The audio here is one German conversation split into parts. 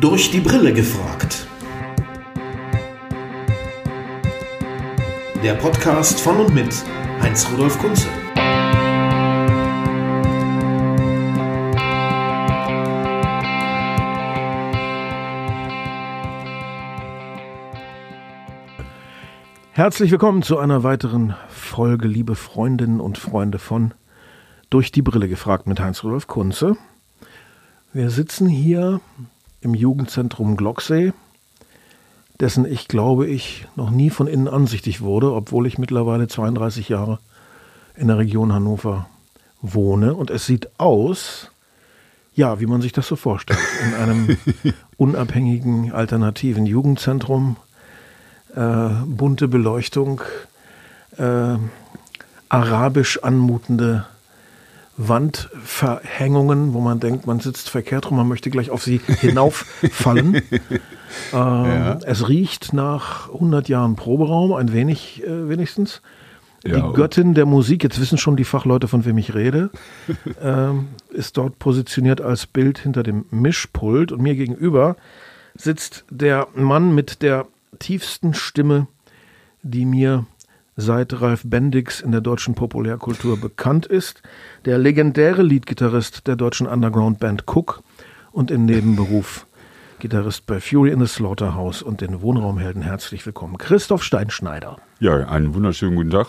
Durch die Brille gefragt. Der Podcast von und mit Heinz-Rudolf Kunze. Herzlich willkommen zu einer weiteren Folge, liebe Freundinnen und Freunde von Durch die Brille gefragt mit Heinz-Rudolf Kunze. Wir sitzen hier im Jugendzentrum Glocksee, dessen ich, glaube ich, noch nie von innen ansichtig wurde, obwohl ich mittlerweile 32 Jahre in der Region Hannover wohne. Und es sieht aus, ja, wie man sich das so vorstellt, in einem unabhängigen, alternativen Jugendzentrum, äh, bunte Beleuchtung, äh, arabisch anmutende Wandverhängungen, wo man denkt, man sitzt verkehrt rum, man möchte gleich auf sie hinauffallen. ähm, ja. Es riecht nach 100 Jahren Proberaum, ein wenig äh, wenigstens. Ja, die Göttin der Musik, jetzt wissen schon die Fachleute, von wem ich rede, ähm, ist dort positioniert als Bild hinter dem Mischpult und mir gegenüber sitzt der Mann mit der tiefsten Stimme, die mir seit Ralf Bendix in der deutschen Populärkultur bekannt ist, der legendäre Leadgitarrist der deutschen Underground-Band Cook und im Nebenberuf Gitarrist bei Fury in the Slaughterhouse und den Wohnraumhelden. Herzlich willkommen, Christoph Steinschneider. Ja, einen wunderschönen guten Tag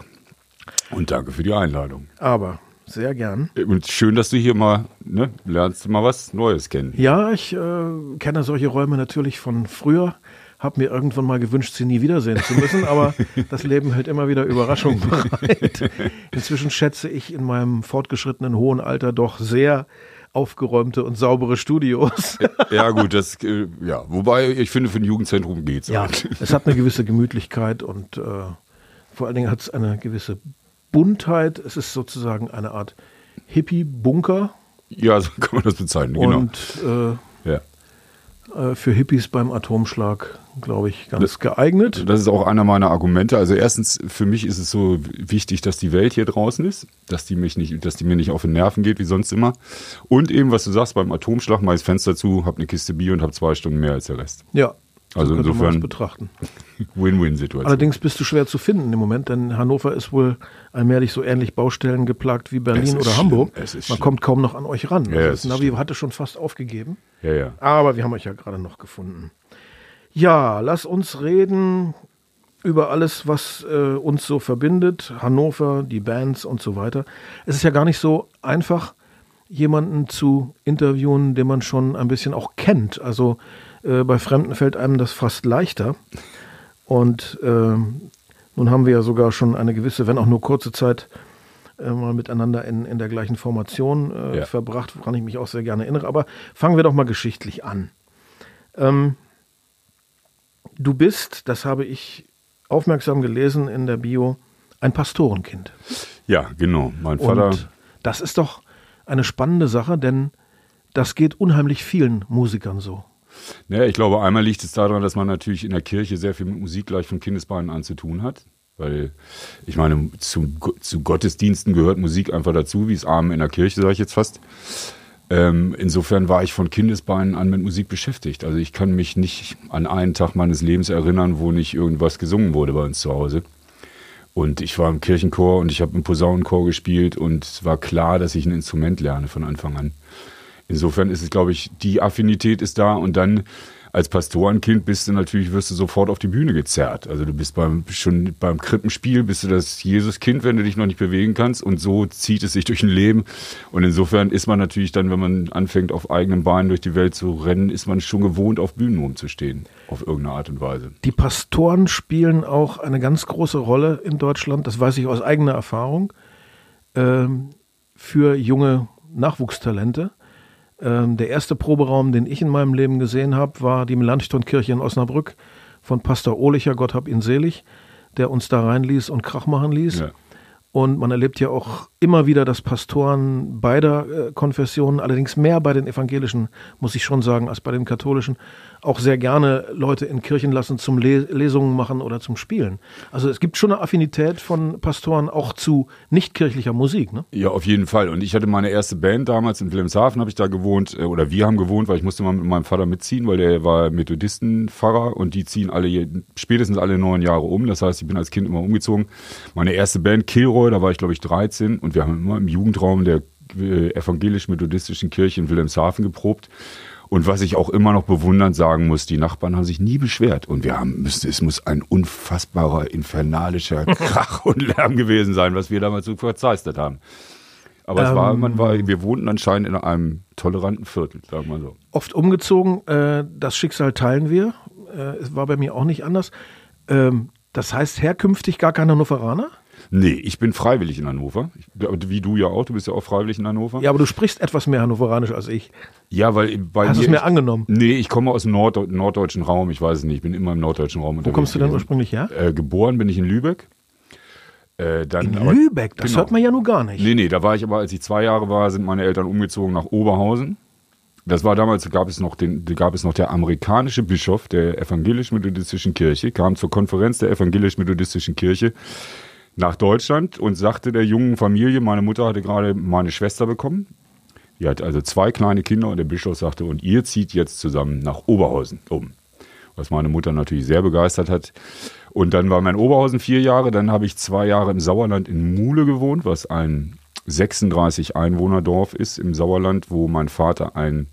und danke für die Einladung. Aber sehr gern. Und schön, dass du hier mal ne, lernst mal was Neues kennen. Ja, ich äh, kenne solche Räume natürlich von früher habe mir irgendwann mal gewünscht, sie nie wiedersehen zu müssen, aber das Leben hält immer wieder Überraschungen bereit. Inzwischen schätze ich in meinem fortgeschrittenen hohen Alter doch sehr aufgeräumte und saubere Studios. ja, gut, das, äh, ja, wobei ich finde, für ein Jugendzentrum geht's. Ja, halt. es hat eine gewisse Gemütlichkeit und äh, vor allen Dingen hat es eine gewisse Buntheit. Es ist sozusagen eine Art Hippie-Bunker. Ja, so kann man das bezeichnen, genau. Und äh, ja. Äh, für Hippies beim Atomschlag, glaube ich, ganz das, geeignet. Das ist auch einer meiner Argumente. Also erstens, für mich ist es so wichtig, dass die Welt hier draußen ist, dass die mich nicht, dass die mir nicht auf den Nerven geht, wie sonst immer. Und eben, was du sagst, beim Atomschlag mache ich das Fenster zu, habe eine Kiste Bier und habe zwei Stunden mehr als der Rest. Ja, also so insofern betrachten. Win-Win-Situation. Allerdings bist du schwer zu finden im Moment, denn Hannover ist wohl allmählich so ähnlich Baustellen geplagt wie Berlin oder schlimm. Hamburg. Man schlimm. kommt kaum noch an euch ran. Ja, also das Navi stimmt. hatte schon fast aufgegeben. Ja, ja. Aber wir haben euch ja gerade noch gefunden. Ja, lass uns reden über alles, was äh, uns so verbindet. Hannover, die Bands und so weiter. Es ist ja gar nicht so einfach, jemanden zu interviewen, den man schon ein bisschen auch kennt. Also äh, bei Fremden fällt einem das fast leichter. Und äh, nun haben wir ja sogar schon eine gewisse, wenn auch nur kurze Zeit, äh, mal miteinander in, in der gleichen Formation äh, ja. verbracht, woran ich mich auch sehr gerne erinnere. Aber fangen wir doch mal geschichtlich an. Ähm, du bist, das habe ich aufmerksam gelesen in der Bio, ein Pastorenkind. Ja, genau. Mein Vater. Und das ist doch eine spannende Sache, denn das geht unheimlich vielen Musikern so. Naja, ich glaube, einmal liegt es daran, dass man natürlich in der Kirche sehr viel mit Musik gleich von Kindesbeinen an zu tun hat. Weil ich meine, zu, zu Gottesdiensten gehört Musik einfach dazu, wie es Armen in der Kirche, sage ich jetzt fast. Ähm, insofern war ich von Kindesbeinen an mit Musik beschäftigt. Also ich kann mich nicht an einen Tag meines Lebens erinnern, wo nicht irgendwas gesungen wurde bei uns zu Hause. Und ich war im Kirchenchor und ich habe im Posaunenchor gespielt und es war klar, dass ich ein Instrument lerne von Anfang an. Insofern ist es, glaube ich, die Affinität ist da und dann als Pastorenkind bist du natürlich, wirst du sofort auf die Bühne gezerrt. Also du bist beim, schon beim Krippenspiel bist du das Jesuskind, wenn du dich noch nicht bewegen kannst und so zieht es sich durch ein Leben. Und insofern ist man natürlich dann, wenn man anfängt, auf eigenen Beinen durch die Welt zu rennen, ist man schon gewohnt, auf Bühnen rumzustehen. Auf irgendeine Art und Weise. Die Pastoren spielen auch eine ganz große Rolle in Deutschland, das weiß ich aus eigener Erfahrung, ähm, für junge Nachwuchstalente. Ähm, der erste Proberaum, den ich in meinem Leben gesehen habe, war die Melanchthon-Kirche in Osnabrück von Pastor Ohlicher, Gott hab ihn selig, der uns da reinließ und Krach machen ließ. Ja. Und man erlebt ja auch immer wieder, dass Pastoren beider äh, Konfessionen, allerdings mehr bei den evangelischen, muss ich schon sagen, als bei den katholischen, auch sehr gerne Leute in Kirchen lassen zum Les Lesungen machen oder zum Spielen. Also es gibt schon eine Affinität von Pastoren auch zu nicht-kirchlicher Musik. Ne? Ja, auf jeden Fall. Und ich hatte meine erste Band damals in Wilhelmshaven, habe ich da gewohnt, äh, oder wir haben gewohnt, weil ich musste mal mit meinem Vater mitziehen, weil der war Methodistenpfarrer und die ziehen alle, spätestens alle neun Jahre um. Das heißt, ich bin als Kind immer umgezogen. Meine erste Band, Kilroy, da war ich glaube ich 13 und wir haben immer im Jugendraum der äh, evangelisch-methodistischen Kirche in Wilhelmshaven geprobt. Und was ich auch immer noch bewundernd sagen muss, die Nachbarn haben sich nie beschwert. Und wir haben, es muss ein unfassbarer, infernalischer Krach und Lärm gewesen sein, was wir damals so verzeistet haben. Aber es war, man war, wir wohnten anscheinend in einem toleranten Viertel, sagen wir so. Oft umgezogen, äh, das Schicksal teilen wir. Äh, es war bei mir auch nicht anders. Ähm, das heißt, herkünftig gar keine Hannoveraner? Nee, ich bin freiwillig in Hannover. Ich, wie du ja auch, du bist ja auch freiwillig in Hannover. Ja, aber du sprichst etwas mehr Hannoveranisch als ich. Ja, weil bei Hast du es mir angenommen? Nee, ich komme aus dem Nord norddeutschen Raum, ich weiß es nicht, ich bin immer im norddeutschen Raum Wo kommst du denn ursprünglich her? Äh, geboren bin ich in Lübeck. Äh, dann, in aber, Lübeck? Das genau. hört man ja nur gar nicht. Nee, nee, da war ich aber, als ich zwei Jahre war, sind meine Eltern umgezogen nach Oberhausen. Das war damals, gab es noch den, gab es noch der amerikanische Bischof der evangelisch-methodistischen Kirche, kam zur Konferenz der evangelisch-methodistischen Kirche nach Deutschland und sagte der jungen Familie, meine Mutter hatte gerade meine Schwester bekommen. Die hat also zwei kleine Kinder und der Bischof sagte, und ihr zieht jetzt zusammen nach Oberhausen um. Was meine Mutter natürlich sehr begeistert hat. Und dann war mein Oberhausen vier Jahre, dann habe ich zwei Jahre im Sauerland in Mule gewohnt, was ein 36 Einwohnerdorf ist im Sauerland, wo mein Vater ein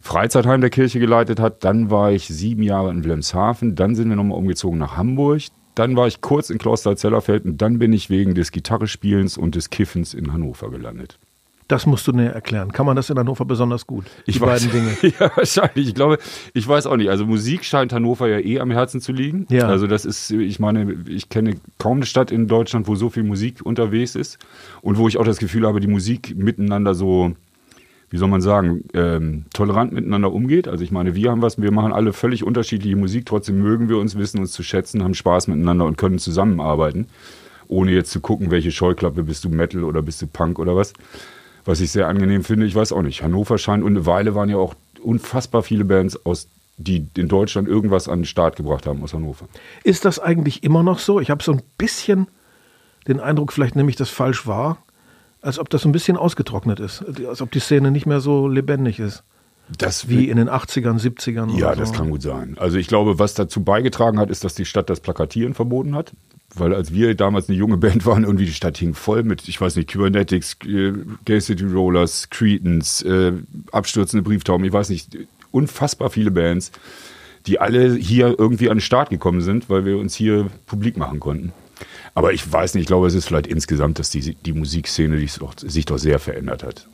Freizeitheim der Kirche geleitet hat. Dann war ich sieben Jahre in Wilhelmshaven. Dann sind wir nochmal umgezogen nach Hamburg. Dann war ich kurz in Kloster-Zellerfeld und dann bin ich wegen des Gitarrespielens und des Kiffens in Hannover gelandet. Das musst du näher erklären. Kann man das in Hannover besonders gut? Die ich beiden weiß, Dinge. ja, wahrscheinlich. Ich glaube, ich weiß auch nicht. Also Musik scheint Hannover ja eh am Herzen zu liegen. Ja. Also das ist, ich meine, ich kenne kaum eine Stadt in Deutschland, wo so viel Musik unterwegs ist und wo ich auch das Gefühl habe, die Musik miteinander so, wie soll man sagen, ähm, tolerant miteinander umgeht. Also ich meine, wir haben was, wir machen alle völlig unterschiedliche Musik, trotzdem mögen wir uns, wissen uns zu schätzen, haben Spaß miteinander und können zusammenarbeiten, ohne jetzt zu gucken, welche Scheuklappe bist du Metal oder bist du Punk oder was was ich sehr angenehm finde. Ich weiß auch nicht. Hannover scheint und eine Weile waren ja auch unfassbar viele Bands aus die in Deutschland irgendwas an den Start gebracht haben aus Hannover. Ist das eigentlich immer noch so? Ich habe so ein bisschen den Eindruck, vielleicht nehme ich das falsch wahr, als ob das so ein bisschen ausgetrocknet ist, als ob die Szene nicht mehr so lebendig ist. Das wie in den 80ern, 70ern. Ja, so. das kann gut sein. Also ich glaube, was dazu beigetragen hat, ist, dass die Stadt das Plakatieren verboten hat weil als wir damals eine junge Band waren, irgendwie die Stadt hing voll mit, ich weiß nicht, Kybernetics, äh, Gay City Rollers, Cretans, äh, abstürzende Brieftauben, ich weiß nicht, unfassbar viele Bands, die alle hier irgendwie an den Start gekommen sind, weil wir uns hier publik machen konnten. Aber ich weiß nicht, ich glaube, es ist vielleicht insgesamt, dass die, die Musikszene doch, sich doch sehr verändert hat.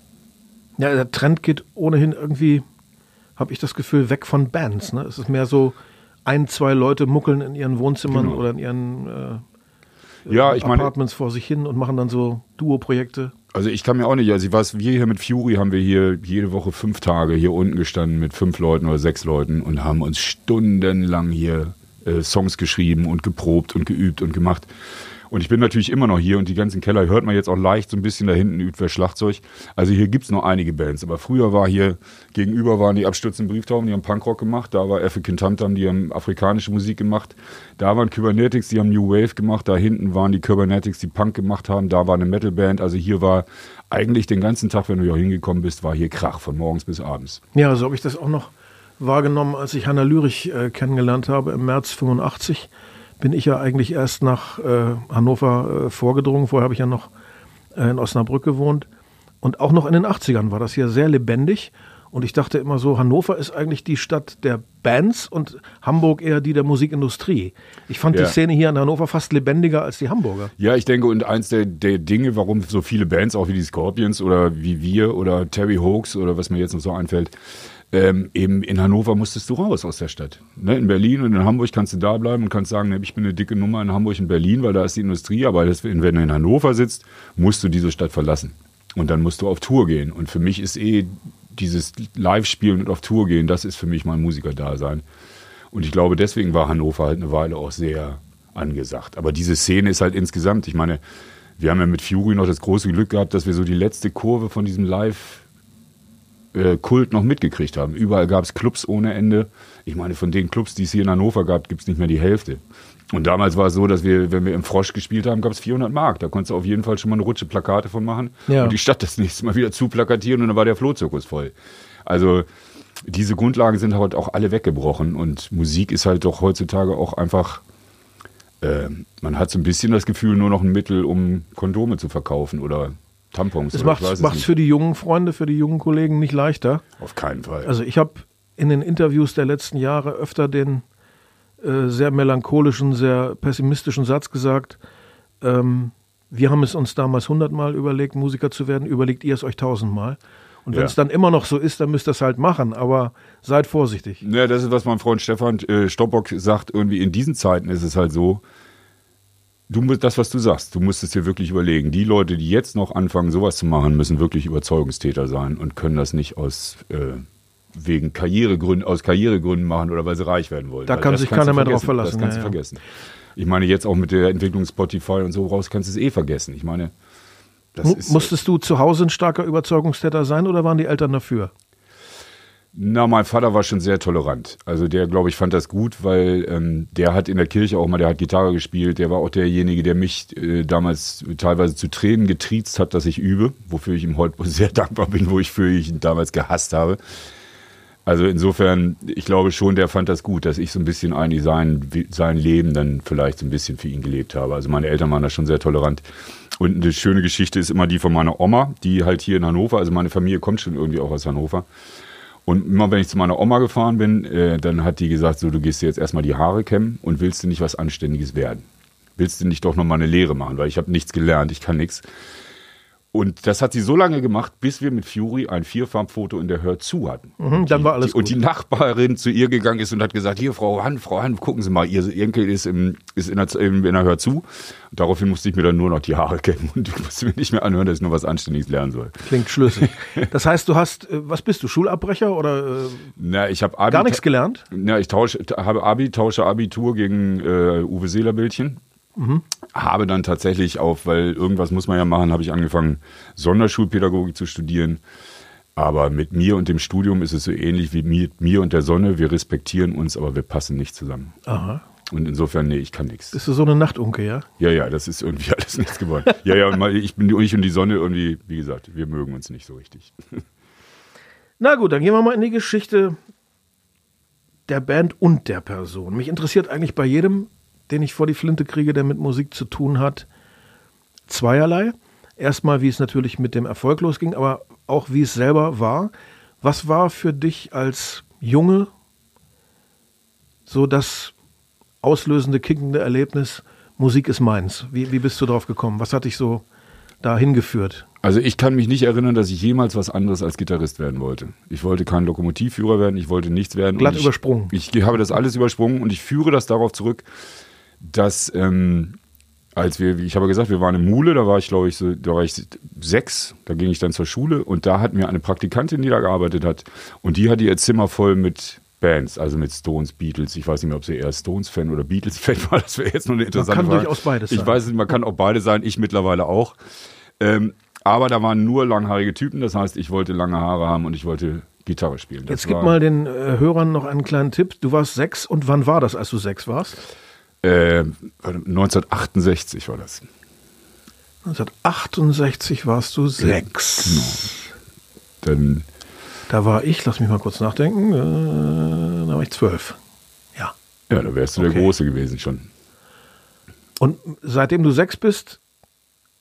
Ja, der Trend geht ohnehin irgendwie, habe ich das Gefühl, weg von Bands. Ne? Es ist mehr so, ein, zwei Leute muckeln in ihren Wohnzimmern genau. oder in ihren äh, ja, ich Apartments meine, vor sich hin und machen dann so Duo-Projekte. Also ich kann mir auch nicht, also was wir hier mit Fury haben wir hier jede Woche fünf Tage hier unten gestanden mit fünf Leuten oder sechs Leuten und haben uns stundenlang hier äh, Songs geschrieben und geprobt und geübt und gemacht. Und ich bin natürlich immer noch hier und die ganzen Keller hört man jetzt auch leicht so ein bisschen da hinten übt wer Schlagzeug. Also hier gibt es noch einige Bands. Aber früher war hier, gegenüber waren die abstürzenden Brieftauben, die haben Punkrock gemacht. Da war African Tamtam, die haben afrikanische Musik gemacht. Da waren Kybernetics, die haben New Wave gemacht. Da hinten waren die Kybernetics, die Punk gemacht haben. Da war eine Metalband. Also hier war eigentlich den ganzen Tag, wenn du hier hingekommen bist, war hier Krach von morgens bis abends. Ja, so habe ich das auch noch wahrgenommen, als ich Hanna Lürich äh, kennengelernt habe im März 85 bin ich ja eigentlich erst nach äh, Hannover äh, vorgedrungen. Vorher habe ich ja noch äh, in Osnabrück gewohnt. Und auch noch in den 80ern war das hier sehr lebendig. Und ich dachte immer so, Hannover ist eigentlich die Stadt der Bands und Hamburg eher die der Musikindustrie. Ich fand ja. die Szene hier in Hannover fast lebendiger als die Hamburger. Ja, ich denke, und eins der, der Dinge, warum so viele Bands, auch wie die Scorpions oder wie wir oder Terry Hoax oder was mir jetzt noch so einfällt, ähm, eben in Hannover musstest du raus aus der Stadt. Ne? In Berlin und in Hamburg kannst du da bleiben und kannst sagen, ne, ich bin eine dicke Nummer in Hamburg und Berlin, weil da ist die Industrie. Aber das, wenn du in Hannover sitzt, musst du diese Stadt verlassen. Und dann musst du auf Tour gehen. Und für mich ist eh dieses Live-Spielen und auf Tour gehen, das ist für mich mein Musikerdasein. Und ich glaube, deswegen war Hannover halt eine Weile auch sehr angesagt. Aber diese Szene ist halt insgesamt, ich meine, wir haben ja mit Fury noch das große Glück gehabt, dass wir so die letzte Kurve von diesem Live-Kult noch mitgekriegt haben. Überall gab es Clubs ohne Ende. Ich meine, von den Clubs, die es hier in Hannover gab, gibt es nicht mehr die Hälfte. Und damals war es so, dass wir, wenn wir im Frosch gespielt haben, gab es 400 Mark. Da konntest du auf jeden Fall schon mal eine Rutsche Plakate von machen Ja. und die Stadt das nächste Mal wieder zu plakatieren und dann war der Flohzirkus voll. Also diese Grundlagen sind halt auch alle weggebrochen und Musik ist halt doch heutzutage auch einfach, äh, man hat so ein bisschen das Gefühl, nur noch ein Mittel, um Kondome zu verkaufen oder Tampons. Das macht es für die jungen Freunde, für die jungen Kollegen nicht leichter. Auf keinen Fall. Also ich habe in den Interviews der letzten Jahre öfter den äh, sehr melancholischen, sehr pessimistischen Satz gesagt, ähm, wir haben es uns damals hundertmal überlegt, Musiker zu werden, überlegt ihr es euch tausendmal. Und wenn Ja. es dann immer noch so ist, dann müsst ihr es halt machen, aber seid vorsichtig. Ja, das ist, was mein Freund Stefan äh, Stoppock sagt. Irgendwie in diesen Zeiten ist es halt so, du musst das, was du sagst, du musst es dir wirklich überlegen. Die Leute, die jetzt noch anfangen, sowas zu machen, müssen wirklich Überzeugungstäter sein und können das nicht aus äh, wegen Karrieregründen, aus Karrieregründen machen oder weil sie reich werden wollen. Da Weil kann sich keiner mehr drauf verlassen, Das kannst ja, du ja. vergessen. Ich meine, jetzt auch mit der Entwicklung Spotify und so raus kannst du es eh vergessen. Ich meine, das Mu- ist. Musstest du zu Hause ein starker Überzeugungstäter sein oder waren die Eltern dafür? Na, mein Vater war schon sehr tolerant. Also der, glaube ich, fand das gut, weil ähm, der hat in der Kirche auch mal, der hat Gitarre gespielt. Der war auch derjenige, der mich äh, damals teilweise zu Tränen getriezt hat, dass ich übe, wofür ich ihm heute sehr dankbar bin, wo ich für ihn damals gehasst habe. Also insofern, ich glaube schon, der fand das gut, dass ich so ein bisschen eigentlich sein, sein Leben dann vielleicht so ein bisschen für ihn gelebt habe. Also meine Eltern waren da schon sehr tolerant. Und eine schöne Geschichte ist immer die von meiner Oma, die halt hier in Hannover, also meine Familie kommt schon irgendwie auch aus Hannover. Und immer wenn ich zu meiner Oma gefahren bin, äh, dann hat die gesagt, so du gehst dir jetzt erstmal die Haare kämmen und willst du nicht was Anständiges werden? Willst du nicht doch nochmal eine Lehre machen? Weil ich habe nichts gelernt, ich kann nichts. Und das hat sie so lange gemacht, bis wir mit Fury ein Vierfarbfoto in der Hör zu hatten. Mhm, dann war alles die, Und gut. die Nachbarin zu ihr gegangen ist und hat gesagt, hier Frau Han, Frau Han, gucken Sie mal, Ihr Enkel ist, im, ist in, der, in der Hör zu. Und daraufhin musste ich mir dann nur noch die Haare kämmen und ich musste mir nicht mehr anhören, dass ich noch was Anständiges lernen soll. Klingt schlüssig. Das heißt, du hast, äh, was bist du, Schulabbrecher oder äh, Na, ich habe Abi gar nichts gelernt? Ja, ich tausche, habe Abi, tausche Abitur gegen äh, Uwe Seeler Bildchen. Habe dann tatsächlich auf, weil irgendwas muss man ja machen, habe ich angefangen, Sonderschulpädagogik zu studieren. Aber mit mir und dem Studium ist es so ähnlich wie mit mir und der Sonne. Wir respektieren uns, aber wir passen nicht zusammen. Aha. Und insofern, nee, ich kann nichts. Bist du so eine Nachtunke, ja? Ja, ja, das ist irgendwie alles nichts geworden. Ja, ja, und ich bin ich und die Sonne irgendwie, wie gesagt, wir mögen uns nicht so richtig. Na gut, dann gehen wir mal in die Geschichte der Band und der Person. Mich interessiert eigentlich bei jedem, den ich vor die Flinte kriege, der mit Musik zu tun hat, zweierlei. Erstmal, wie es natürlich mit dem Erfolg losging, aber auch wie es selber war. Was war für dich als Junge so das auslösende, kickende Erlebnis, Musik ist meins? Wie, wie bist du drauf gekommen? Was hat dich so dahin geführt? Also ich kann mich nicht erinnern, dass ich jemals was anderes als Gitarrist werden wollte. Ich wollte kein Lokomotivführer werden, ich wollte nichts werden. Glatt ich, übersprungen. Ich habe das alles übersprungen und ich führe das darauf zurück, dass ähm, als wir, ich habe gesagt, wir waren in Mule, da war ich glaube ich so, da war ich sechs, da ging ich dann zur Schule und da hat mir eine Praktikantin, die da gearbeitet hat und die hatte ihr Zimmer voll mit Bands, also mit Stones, Beatles. Ich weiß nicht mehr, ob sie eher Stones-Fan oder Beatles-Fan war. Das wäre jetzt noch eine interessante kann Frage. durchaus beides Ich sein. weiß nicht, man kann auch beide sein. Ich mittlerweile auch. Ähm, aber da waren nur langhaarige Typen. Das heißt, ich wollte lange Haare haben und ich wollte Gitarre spielen. Das Jetzt gib mal den äh, Hörern noch einen kleinen Tipp. Du warst sechs und wann war das, als du sechs warst? Äh, 1968 war das. 1968 warst du sechs. Dann, Da war ich, lass mich mal kurz nachdenken, äh, da war ich zwölf. Ja. ja, da wärst du Okay. der Große gewesen schon. Und seitdem du sechs bist,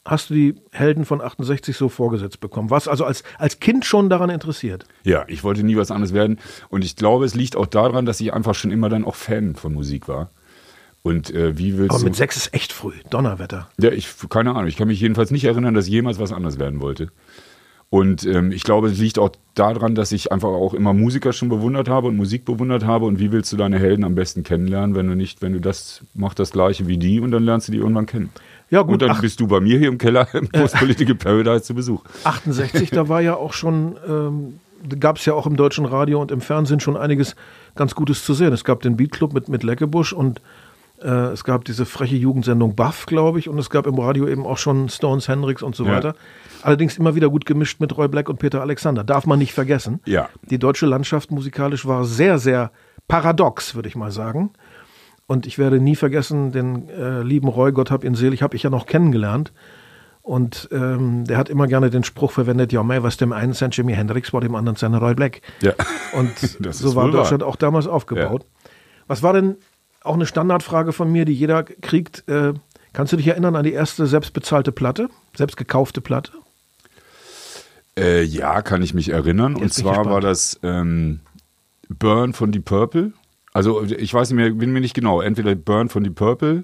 hast du die Helden von 68 so vorgesetzt bekommen. Warst also als, als Kind schon daran interessiert? Ja, ich wollte nie was anderes werden. Und ich glaube, es liegt auch daran, dass ich einfach schon immer dann auch Fan von Musik war. Und äh, wie willst Aber du. mit sechs ist echt früh. Donnerwetter. Ja, ich, keine Ahnung. Ich kann mich jedenfalls nicht erinnern, dass ich jemals was anderes werden wollte. Und ähm, ich glaube, es liegt auch daran, dass ich einfach auch immer Musiker schon bewundert habe und Musik bewundert habe. Und wie willst du deine Helden am besten kennenlernen, wenn du nicht, wenn du das machst das Gleiche wie die und dann lernst du die irgendwann kennen. Ja, gut, Und dann ach- bist du bei mir hier im Keller im Postpolitical Paradise zu Besuch. 68, da war ja auch schon, ähm, da gab es ja auch im deutschen Radio und im Fernsehen schon einiges ganz Gutes zu sehen. Es gab den Beatclub mit, mit Leckebusch und Äh, es gab diese freche Jugendsendung Buff, glaube ich, und es gab im Radio eben auch schon Stones, Hendrix und so Ja. weiter. Allerdings immer wieder gut gemischt mit Roy Black und Peter Alexander. Darf man nicht vergessen. Ja. Die deutsche Landschaft musikalisch war sehr, sehr paradox, würde ich mal sagen. Und ich werde nie vergessen, den äh, lieben Roy, Gott hab ihn selig, habe ich ja noch kennengelernt. Und ähm, der hat immer gerne den Spruch verwendet, ja, mei, was dem einen sein Jimi Hendrix war, dem anderen sein Roy Black. Ja. Und so war wohl wahr. Deutschland auch damals aufgebaut. Was war denn auch eine Standardfrage von mir, die jeder kriegt? Äh, kannst du dich erinnern an die erste selbstbezahlte Platte, selbst gekaufte Platte? Äh, ja, kann ich mich erinnern. Und Jetzt ich zwar war das ähm, Burn von Deep Purple. Also ich weiß nicht mehr, bin mir nicht genau. Entweder Burn von Deep Purple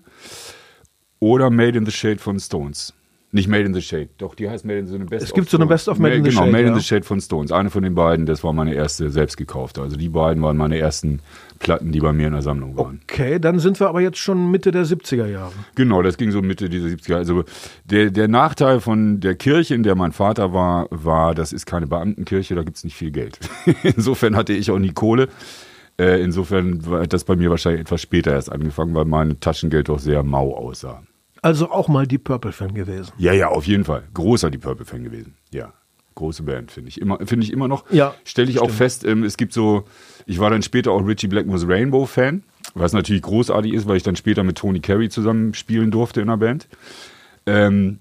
oder Made in the Shade von Stones. Nicht Made in the Shade, doch die heißt Made in the Best Es gibt so eine Best of Made in the genau, Shade, Made in ja. the Shade von Stones. Eine von den beiden, das war meine erste selbst gekaufte. Also die beiden waren meine ersten Platten, die bei mir in der Sammlung waren. Okay, dann sind wir aber jetzt schon Mitte der 70er Jahre. Genau, das ging so Mitte dieser 70er. Also der, der Nachteil von der Kirche, in der mein Vater war, war, das ist keine Beamtenkirche, da gibt's nicht viel Geld. Insofern hatte ich auch nie Kohle. Äh, insofern war das bei mir wahrscheinlich etwas später erst angefangen, weil mein Taschengeld doch sehr mau aussah. Also auch mal Deep Purple-Fan gewesen. Ja, ja, auf jeden Fall. Großer Deep Purple-Fan gewesen. Ja. Große Band, finde ich. Immer, finde ich immer noch. Ja, Stelle ich auch fest, ähm, es gibt so, ich war dann später auch Richie Blackmore's Rainbow-Fan, was natürlich großartig ist, weil ich dann später mit Tony Carey zusammen spielen durfte in der Band. Ähm,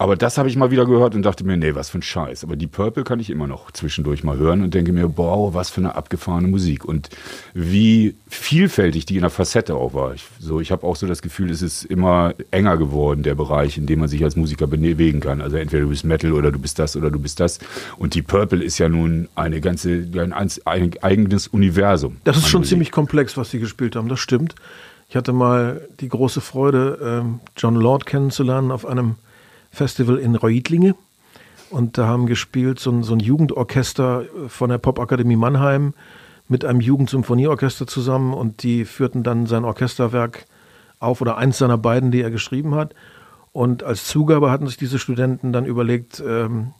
aber das habe ich mal wieder gehört und dachte mir, nee, was für ein Scheiß. Aber die Purple kann ich immer noch zwischendurch mal hören und denke mir, boah, was für eine abgefahrene Musik. Und wie vielfältig die in der Facette auch war. Ich, so, ich habe auch so das Gefühl, es ist immer enger geworden, der Bereich, in dem man sich als Musiker bewegen kann. Also entweder du bist Metal oder du bist das oder du bist das. Und die Purple ist ja nun eine ganze, ein, ein eigenes Universum. Das ist schon Musik. ziemlich komplex, was sie gespielt haben, das stimmt. Ich hatte mal die große Freude, ähm, John Lord kennenzulernen auf einem Festival in Reutlinge. Und da haben gespielt so ein, so ein Jugendorchester von der Popakademie Mannheim mit einem Jugendsymphonieorchester zusammen und die führten dann sein Orchesterwerk auf oder eins seiner beiden, die er geschrieben hat. Und als Zugabe hatten sich diese Studenten dann überlegt, ähm,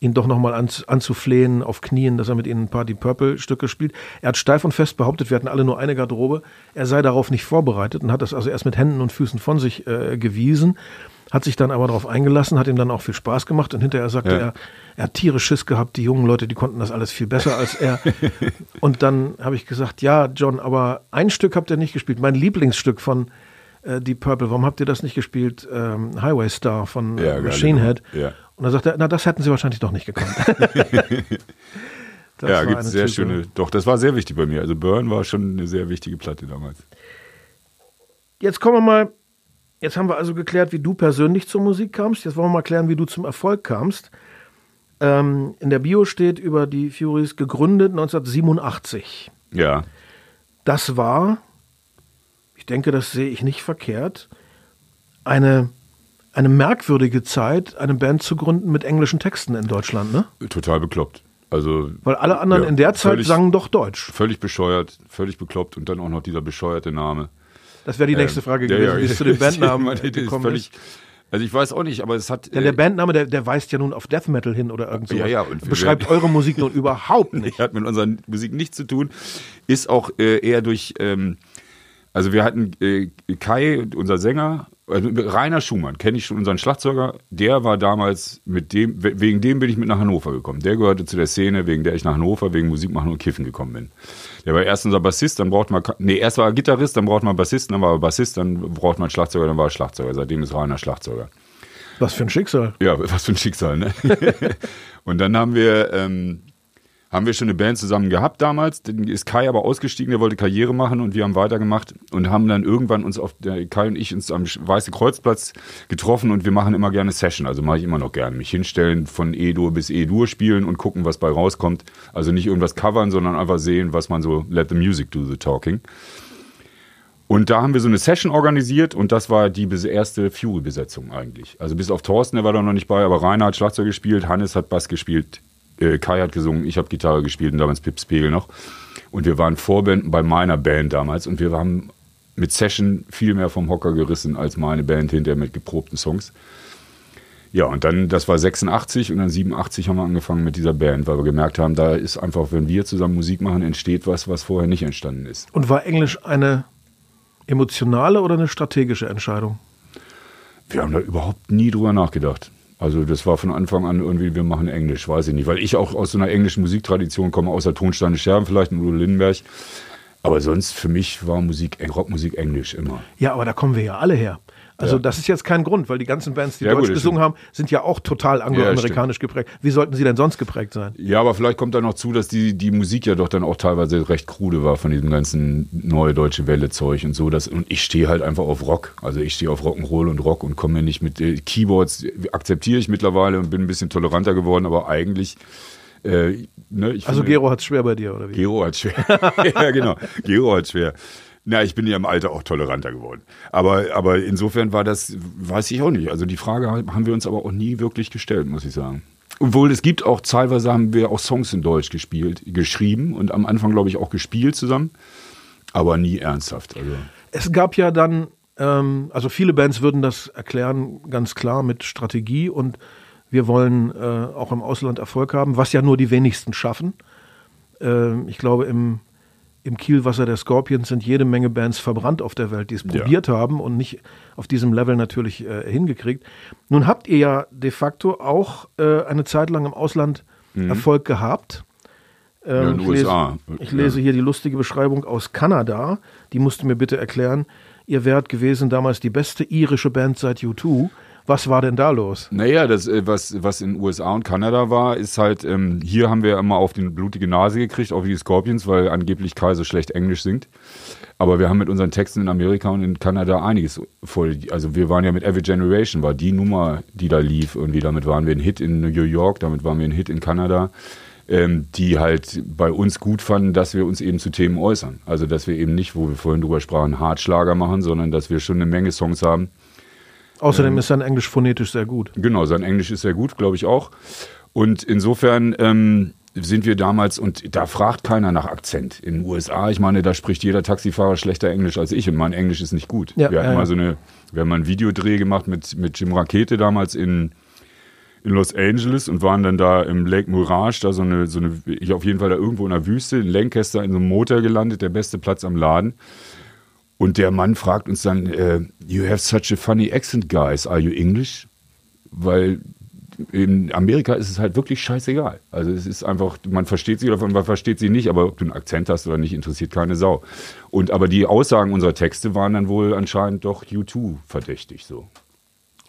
ihn doch nochmal an, anzuflehen auf Knien, dass er mit ihnen ein paar Deep Purple-Stücke spielt. Er hat steif und fest behauptet, wir hatten alle nur eine Garderobe. Er sei darauf nicht vorbereitet und hat das also erst mit Händen und Füßen von sich äh, gewiesen, hat sich dann aber darauf eingelassen, hat ihm dann auch viel Spaß gemacht und hinterher sagte Ja. er, er hat tierisch Schiss gehabt, die jungen Leute, die konnten das alles viel besser als er. und dann habe ich gesagt, ja, John, aber ein Stück habt ihr nicht gespielt, mein Lieblingsstück von äh, Deep Purple, warum habt ihr das nicht gespielt? Ähm, Highway Star von äh, Ja, Machine Head. ja. Und dann sagt er, na, das hätten sie wahrscheinlich doch nicht gekonnt. Ja, gibt sehr Type. schöne. Doch, das war sehr wichtig bei mir. Also Burn war schon eine sehr wichtige Platte damals. Jetzt kommen wir mal, jetzt haben wir also geklärt, wie du persönlich zur Musik kamst. Jetzt wollen wir mal klären, wie du zum Erfolg kamst. Ähm, in der Bio steht über die Furies gegründet 1987. Ja. Das war, ich denke, das sehe ich nicht verkehrt, eine, eine merkwürdige Zeit, eine Band zu gründen mit englischen Texten in Deutschland, ne? Total bekloppt. Also Weil alle anderen Ja, in der Zeit völlig- sangen doch Deutsch. völlig bescheuert, völlig bekloppt und dann auch noch dieser bescheuerte Name. Das wäre die nächste Ähm, Frage gewesen, ja. wie es zu dem Bandnamen gekommen ist. Also ich weiß auch nicht, aber es hat. Denn der äh, Bandname, der, der weist ja nun auf Death Metal hin oder irgend sowas. Ja, ja, und Beschreibt eure Musik nun überhaupt nicht. hat mit unserer Musik nichts zu tun, ist auch äh, eher durch, ähm, also wir hatten äh, Kai, unser Sänger, also Rainer Schumann, kenne ich schon, unseren Schlagzeuger, der war damals mit dem, we- wegen dem bin ich mit nach Hannover gekommen. Der gehörte zu der Szene, wegen der ich nach Hannover wegen Musik machen und Kiffen gekommen bin. Der war erst unser Bassist, dann braucht man, nee, erst war er Gitarrist, dann braucht man Bassisten, dann war er Bassist, dann braucht man Schlagzeuger, dann war er Schlagzeuger. Seitdem ist Rainer Schlagzeuger. Was für ein Schicksal. Ja, was für ein Schicksal, ne? und dann haben wir, ähm, haben wir schon eine Band zusammen gehabt damals. Dann ist Kai aber ausgestiegen, der wollte Karriere machen und wir haben weitergemacht und haben dann irgendwann uns auf der Kai und ich uns am Weißen Kreuzplatz getroffen und wir machen immer gerne Session, also mache ich immer noch gerne. Mich hinstellen, von E-Dur bis E-Dur spielen und gucken, was bei rauskommt. Also nicht irgendwas covern, sondern einfach sehen, was man so, let the music do the talking. Und da haben wir so eine Session organisiert und das war die erste Fury-Besetzung eigentlich. Also bis auf Thorsten, der war da noch nicht bei, aber Rainer hat Schlagzeug gespielt, Hannes hat Bass gespielt, äh, Kai hat gesungen, ich habe Gitarre gespielt und damals Pips Pegel noch. Und wir waren Vorbänden bei meiner Band damals und wir haben mit Session viel mehr vom Hocker gerissen als meine Band hinterher mit geprobten Songs. Ja, und dann, das war 86 und dann 87 haben wir angefangen mit dieser Band, weil wir gemerkt haben, da ist einfach, wenn wir zusammen Musik machen, entsteht was, was vorher nicht entstanden ist. Und war Englisch eine emotionale oder eine strategische Entscheidung? Wir haben da überhaupt nie drüber nachgedacht. Also das war von Anfang an irgendwie, wir machen Englisch, weiß ich nicht. Weil ich auch aus so einer englischen Musiktradition komme, außer Tonsteine Scherben vielleicht und Udo Lindenberg. Aber sonst für mich war Musik, Rockmusik Englisch immer. Ja, aber da kommen wir ja alle her. Also ja. das ist jetzt kein Grund, weil die ganzen Bands, die ja, Deutsch gut, gesungen haben, sind ja auch total angloamerikanisch ja, geprägt. Wie sollten sie denn sonst geprägt sein? Ja, aber vielleicht kommt da noch zu, dass die, die Musik ja doch dann auch teilweise recht krude war von diesem ganzen neue deutsche Welle-Zeug und so. Dass, und ich stehe halt einfach auf Rock. Also ich stehe auf Rock'n'Roll und Rock und komme nicht mit äh, Keyboards, akzeptiere ich mittlerweile und bin ein bisschen toleranter geworden, aber eigentlich äh, ne, also Gero hat es schwer bei dir, oder wie? Gero hat schwer. ja, genau. Gero hat schwer. Na, ich bin ja im Alter auch toleranter geworden. Aber, aber insofern war das, weiß ich auch nicht. Also die Frage haben wir uns aber auch nie wirklich gestellt, muss ich sagen. Obwohl es gibt auch teilweise haben wir auch Songs in Deutsch gespielt, geschrieben und am Anfang, glaube ich, auch gespielt zusammen, aber nie ernsthaft. Also. Es gab ja dann, ähm, also viele Bands würden das erklären, ganz klar mit Strategie und wir wollen äh, auch im Ausland Erfolg haben, was ja nur die wenigsten schaffen. Äh, ich glaube, im im Kielwasser der Scorpions sind jede Menge Bands verbrannt auf der Welt, die es ja. probiert haben und nicht auf diesem Level natürlich äh, hingekriegt. Nun habt ihr ja de facto auch äh, eine Zeit lang im Ausland mhm. Erfolg gehabt. Ähm, ja, in ich USA. Lese, ich lese hier die lustige Beschreibung aus Kanada. Die musst du mir bitte erklären. Ihr wärt gewesen damals die beste irische Band seit U2. Was war denn da los? Naja, das, äh, was, was in USA und Kanada war, ist halt, ähm, hier haben wir immer auf die blutige Nase gekriegt, auch wie die Scorpions, weil angeblich Kai so schlecht Englisch singt. Aber wir haben mit unseren Texten in Amerika und in Kanada einiges voll. Also wir waren ja mit Every Generation, war die Nummer, die da lief. Irgendwie damit waren wir ein Hit in New York, damit waren wir ein Hit in Kanada. Ähm, die halt bei uns gut fanden, dass wir uns eben zu Themen äußern. Also dass wir eben nicht, wo wir vorhin drüber sprachen, Hartschlager machen, sondern dass wir schon eine Menge Songs haben, Außerdem ähm, ist sein Englisch phonetisch sehr gut. Genau, sein Englisch ist sehr gut, glaube ich auch. Und insofern ähm, sind wir damals, und da fragt keiner nach Akzent. In den USA, ich meine, da spricht jeder Taxifahrer schlechter Englisch als ich und mein Englisch ist nicht gut. Ja, wir hatten ja, mal so eine, wir haben mal einen Videodreh gemacht mit, mit Jim Rakete damals in, in Los Angeles und waren dann da im Lake Mirage, da so eine, so eine, ich auf jeden Fall da irgendwo in der Wüste, in Lancaster in so einem Motor gelandet, der beste Platz am Laden. Und der Mann fragt uns dann, äh, You have such a funny accent, guys. Are you English? Weil in Amerika ist es halt wirklich scheißegal. Also es ist einfach, man versteht sie oder man versteht sie nicht, aber ob du einen Akzent hast oder nicht, interessiert keine Sau. Und aber die Aussagen unserer Texte waren dann wohl anscheinend doch U2 verdächtig so.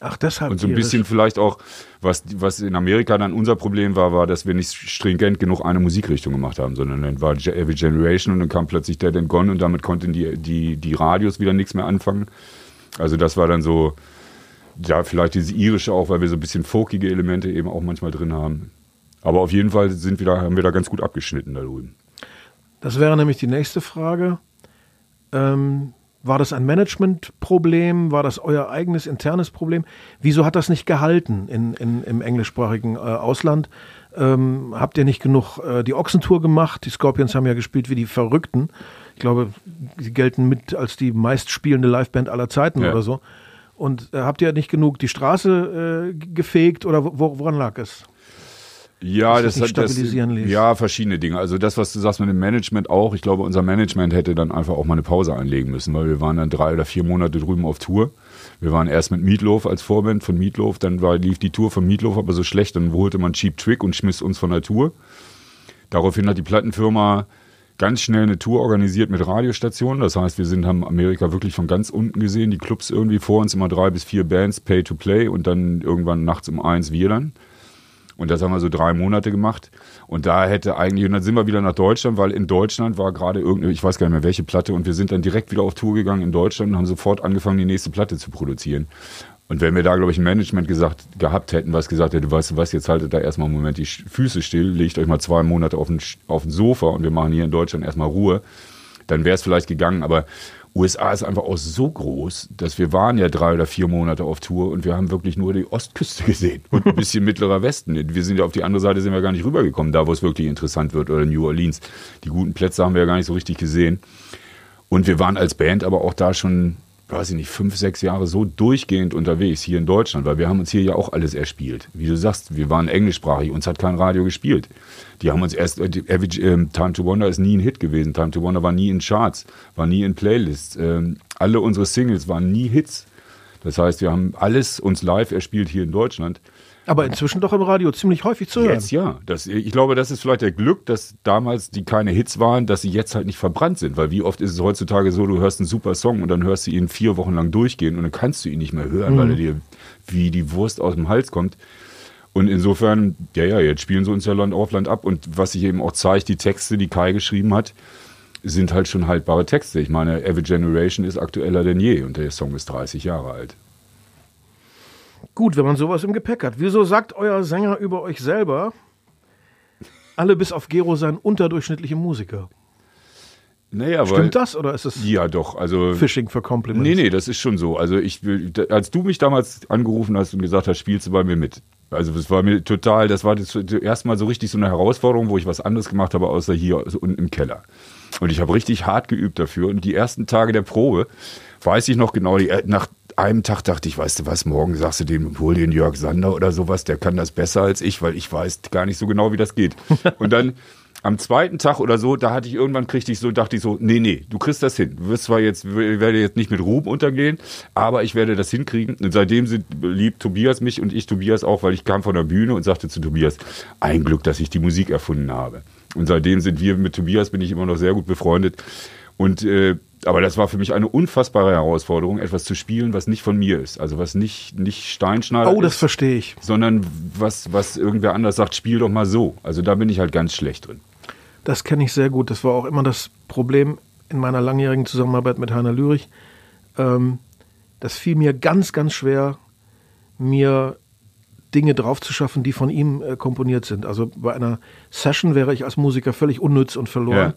Ach, deshalb. Und so ein bisschen vielleicht auch, was, was in Amerika dann unser Problem war, war, dass wir nicht stringent genug eine Musikrichtung gemacht haben, sondern dann war Every Generation und dann kam plötzlich Dead and Gone und damit konnten die, die, die Radios wieder nichts mehr anfangen. Also das war dann so, ja, vielleicht diese irische auch, weil wir so ein bisschen folkige Elemente eben auch manchmal drin haben. Aber auf jeden Fall sind wir da, haben wir da ganz gut abgeschnitten da drüben. Das wäre nämlich die nächste Frage. Ähm, war das ein Managementproblem? War das euer eigenes internes Problem? Wieso hat das nicht gehalten in, in, im englischsprachigen äh, Ausland? Ähm, habt ihr nicht genug äh, die Ochsentour gemacht? Die Scorpions haben ja gespielt wie die Verrückten. Ich glaube, sie gelten mit als die meistspielende Liveband aller Zeiten ja. oder so. Und äh, habt ihr nicht genug die Straße äh, gefegt oder wo, woran lag es? Ja, das, das hat das, ja verschiedene Dinge. Also das, was du sagst mit dem Management auch. Ich glaube, unser Management hätte dann einfach auch mal eine Pause einlegen müssen, weil wir waren dann drei oder vier Monate drüben auf Tour. Wir waren erst mit Meatloaf als Vorband von Meatloaf, dann war, lief die Tour von Meatloaf aber so schlecht, dann holte man Cheap Trick und schmiss uns von der Tour. Daraufhin hat die Plattenfirma ganz schnell eine Tour organisiert mit Radiostationen. Das heißt, wir sind, haben Amerika wirklich von ganz unten gesehen. Die Clubs irgendwie vor uns immer drei bis vier Bands, Pay to Play und dann irgendwann nachts um eins wir dann. Und das haben wir so drei Monate gemacht. Und da hätte eigentlich, und dann sind wir wieder nach Deutschland, weil in Deutschland war gerade irgendeine, ich weiß gar nicht mehr welche Platte, und wir sind dann direkt wieder auf Tour gegangen in Deutschland und haben sofort angefangen, die nächste Platte zu produzieren. Und wenn wir da, glaube ich, ein Management gesagt, gehabt hätten, was gesagt hätte, weißt du was, jetzt haltet da erstmal einen Moment die Füße still, legt euch mal zwei Monate auf den, auf den Sofa und wir machen hier in Deutschland erstmal Ruhe, dann wäre es vielleicht gegangen. Aber USA ist einfach auch so groß, dass wir waren ja drei oder vier Monate auf Tour und wir haben wirklich nur die Ostküste gesehen und ein bisschen mittlerer Westen. Wir sind ja auf die andere Seite sind wir gar nicht rübergekommen, da wo es wirklich interessant wird oder New Orleans. Die guten Plätze haben wir ja gar nicht so richtig gesehen. Und wir waren als Band aber auch da schon weiß ich nicht, fünf, sechs Jahre so durchgehend unterwegs hier in Deutschland, weil wir haben uns hier ja auch alles erspielt. Wie du sagst, wir waren englischsprachig, uns hat kein Radio gespielt. Die haben uns erst, äh, äh, Time to Wonder ist nie ein Hit gewesen, Time to Wonder war nie in Charts, war nie in Playlists. Ähm, alle unsere Singles waren nie Hits. Das heißt, wir haben alles uns live erspielt hier in Deutschland. Aber inzwischen doch im Radio ziemlich häufig zu hören. Jetzt ja. Das, ich glaube, das ist vielleicht der Glück, dass damals die keine Hits waren, dass sie jetzt halt nicht verbrannt sind. Weil wie oft ist es heutzutage so, du hörst einen super Song und dann hörst du ihn vier Wochen lang durchgehen und dann kannst du ihn nicht mehr hören, mhm. weil er dir wie die Wurst aus dem Hals kommt. Und insofern, ja, ja, jetzt spielen sie uns ja Land auf Land ab. Und was sich eben auch zeigt, die Texte, die Kai geschrieben hat, sind halt schon haltbare Texte. Ich meine, Every Generation ist aktueller denn je und der Song ist 30 Jahre alt. Gut, wenn man sowas im Gepäck hat. Wieso sagt euer Sänger über euch selber, alle bis auf Gero seien unterdurchschnittliche Musiker? Naja, Stimmt das oder ist es ja doch also Phishing für Compliments? Nee, nee, das ist schon so. Also ich will, als du mich damals angerufen hast und gesagt hast, spielst du bei mir mit. Also das war mir total, das war das erste Mal so richtig so eine Herausforderung, wo ich was anderes gemacht habe, außer hier unten im Keller. Und ich habe richtig hart geübt dafür. Und die ersten Tage der Probe weiß ich noch genau, die, nach einem Tag dachte ich, weißt du was, morgen sagst du dem, hol den Jörg Sander oder sowas, der kann das besser als ich, weil ich weiß gar nicht so genau, wie das geht. Und dann am zweiten Tag oder so, da hatte ich irgendwann kriegte ich so, dachte ich so, nee, nee, du kriegst das hin. Du wirst zwar jetzt, werde jetzt nicht mit Ruhm untergehen, aber ich werde das hinkriegen. Und seitdem sind, liebt Tobias mich und ich Tobias auch, weil ich kam von der Bühne und sagte zu Tobias, ein Glück, dass ich die Musik erfunden habe. Und seitdem sind wir mit Tobias, bin ich immer noch sehr gut befreundet. Und äh, aber das war für mich eine unfassbare Herausforderung, etwas zu spielen, was nicht von mir ist. Also was nicht, nicht Steinschneider Oh, das verstehe ich. Sondern was, was irgendwer anders sagt, spiel doch mal so. Also da bin ich halt ganz schlecht drin. Das kenne ich sehr gut. Das war auch immer das Problem in meiner langjährigen Zusammenarbeit mit Heiner Lürich. Ähm, das fiel mir ganz, ganz schwer, mir Dinge drauf zu schaffen, die von ihm äh, komponiert sind. Also bei einer Session wäre ich als Musiker völlig unnütz und verloren. Ja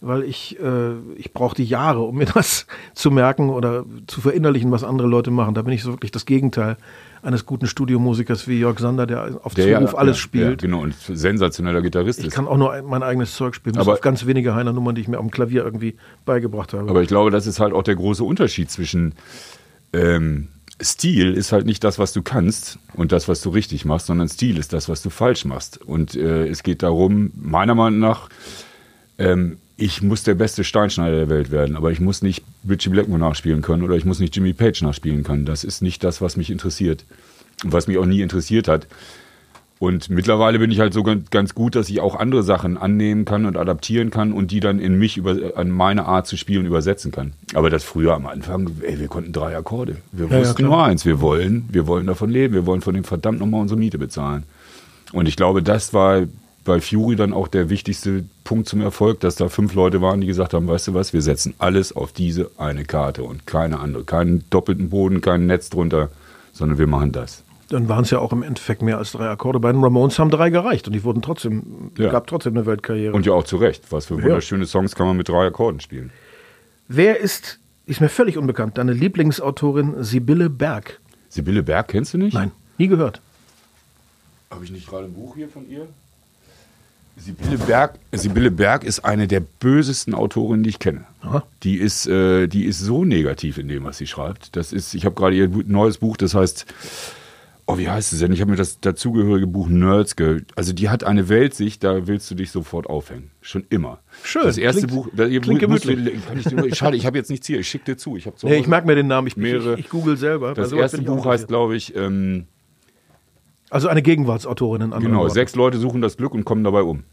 weil ich, äh, ich brauchte Jahre, um mir das zu merken oder zu verinnerlichen, was andere Leute machen. Da bin ich so wirklich das Gegenteil eines guten Studiomusikers wie Jörg Sander, der auf der Zuruf ja, alles ja, spielt. Ja, genau, und sensationeller Gitarrist ich ist. Ich kann auch nur mein eigenes Zeug spielen, aber, auf ganz wenige Heiner-Nummern, die ich mir am Klavier irgendwie beigebracht habe. Aber ich glaube, das ist halt auch der große Unterschied zwischen ähm, Stil ist halt nicht das, was du kannst und das, was du richtig machst, sondern Stil ist das, was du falsch machst. Und äh, es geht darum, meiner Meinung nach, ähm, ich muss der beste Steinschneider der Welt werden, aber ich muss nicht Richie Blackmore nachspielen können oder ich muss nicht Jimmy Page nachspielen können. Das ist nicht das, was mich interessiert und was mich auch nie interessiert hat. Und mittlerweile bin ich halt so ganz gut, dass ich auch andere Sachen annehmen kann und adaptieren kann und die dann in mich über, an meine Art zu spielen übersetzen kann. Aber das früher am Anfang, ey, wir konnten drei Akkorde. Wir ja, wussten ja, nur eins, wir wollen, wir wollen davon leben, wir wollen von dem verdammt nochmal unsere Miete bezahlen. Und ich glaube, das war bei Fury dann auch der wichtigste Punkt zum Erfolg, dass da fünf Leute waren, die gesagt haben, weißt du was, wir setzen alles auf diese eine Karte und keine andere. Keinen doppelten Boden, kein Netz drunter, sondern wir machen das. Dann waren es ja auch im Endeffekt mehr als drei Akkorde. Bei den Ramones haben drei gereicht und die wurden trotzdem, ja. gab trotzdem eine Weltkarriere. Und ja auch zu Recht. Was für wunderschöne ja. Songs kann man mit drei Akkorden spielen. Wer ist, ist mir völlig unbekannt, deine Lieblingsautorin Sibylle Berg? Sibylle Berg kennst du nicht? Nein, nie gehört. Habe ich nicht gerade ein Buch hier von ihr? Sibylle Berg, Sibylle Berg ist eine der bösesten Autorinnen, die ich kenne. Die ist, äh, die ist so negativ in dem, was sie schreibt. Das ist, ich habe gerade ihr neues Buch, das heißt, oh, wie heißt es denn? Ich habe mir das dazugehörige Buch Nerds ge Also die hat eine Weltsicht, da willst du dich sofort aufhängen. Schon immer. Schön. Das erste klingt, Buch, das, ihr klingt Buch, kann ich, schade, ich habe jetzt nichts hier. Ich schicke dir zu. Ich, habe nee, ich merke mir den Namen. Ich, mehrere, ich, ich google selber. Das erste Buch heißt, glaube ich, ähm, also eine Gegenwartsautorin in anderen Genau, Worten. sechs Leute suchen das Glück und kommen dabei um.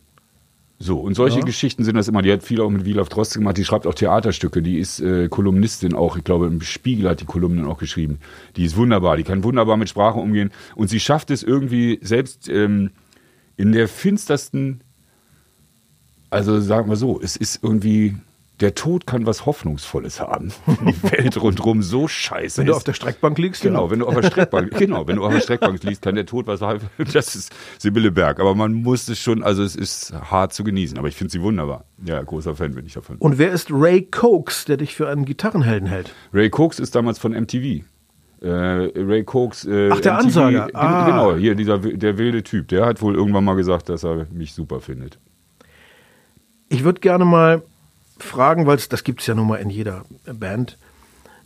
So, und solche ja. Geschichten sind das immer. Die hat viel auch mit Wieland Droste gemacht. Die schreibt auch Theaterstücke. Die ist äh, Kolumnistin auch. Ich glaube, im Spiegel hat die Kolumnen auch geschrieben. Die ist wunderbar. Die kann wunderbar mit Sprache umgehen. Und sie schafft es irgendwie selbst ähm, in der finstersten, also sagen wir so, es ist irgendwie der Tod kann was Hoffnungsvolles haben. Die Welt rundherum so scheiße Wenn du auf der Streckbank liegst, genau. Wenn du auf der Streckbank, genau, wenn du auf der Streckbank liegst, kann der Tod was haben. Das ist Sibylle Berg. Aber man muss es schon, also es ist hart zu genießen. Aber ich finde sie wunderbar. Ja, großer Fan bin ich davon. Und wer ist Ray Cokes, der dich für einen Gitarrenhelden hält? Ray Cokes ist damals von MTV. Äh, Ray Cokes. Äh, Ach, der MTV, Ansager. Ah. Genau, hier, dieser, der wilde Typ. Der hat wohl irgendwann mal gesagt, dass er mich super findet. Ich würde gerne mal fragen, weil das gibt es ja nun mal in jeder Band.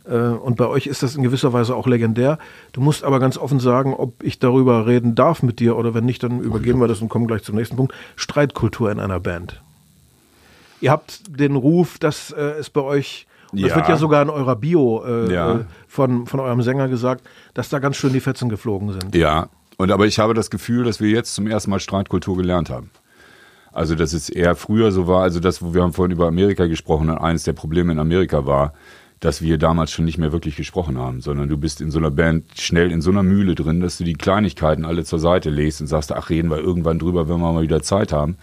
Äh, und bei euch ist das in gewisser Weise auch legendär. Du musst aber ganz offen sagen, ob ich darüber reden darf mit dir oder wenn nicht, dann übergehen wir das und kommen gleich zum nächsten Punkt. Streitkultur in einer Band. Ihr habt den Ruf, dass äh, es bei euch, und das Ja. wird ja sogar in eurer Bio äh, Ja. äh, von, von eurem Sänger gesagt, dass da ganz schön die Fetzen geflogen sind. Ja, und aber ich habe das Gefühl, dass wir jetzt zum ersten Mal Streitkultur gelernt haben. Also, dass es eher früher so war, also das, wo wir haben vorhin über Amerika gesprochen und eines der Probleme in Amerika war, dass wir damals schon nicht mehr wirklich gesprochen haben, sondern du bist in so einer Band schnell in so einer Mühle drin, dass du die Kleinigkeiten alle zur Seite legst und sagst, ach, reden wir irgendwann drüber, wenn wir mal wieder Zeit haben.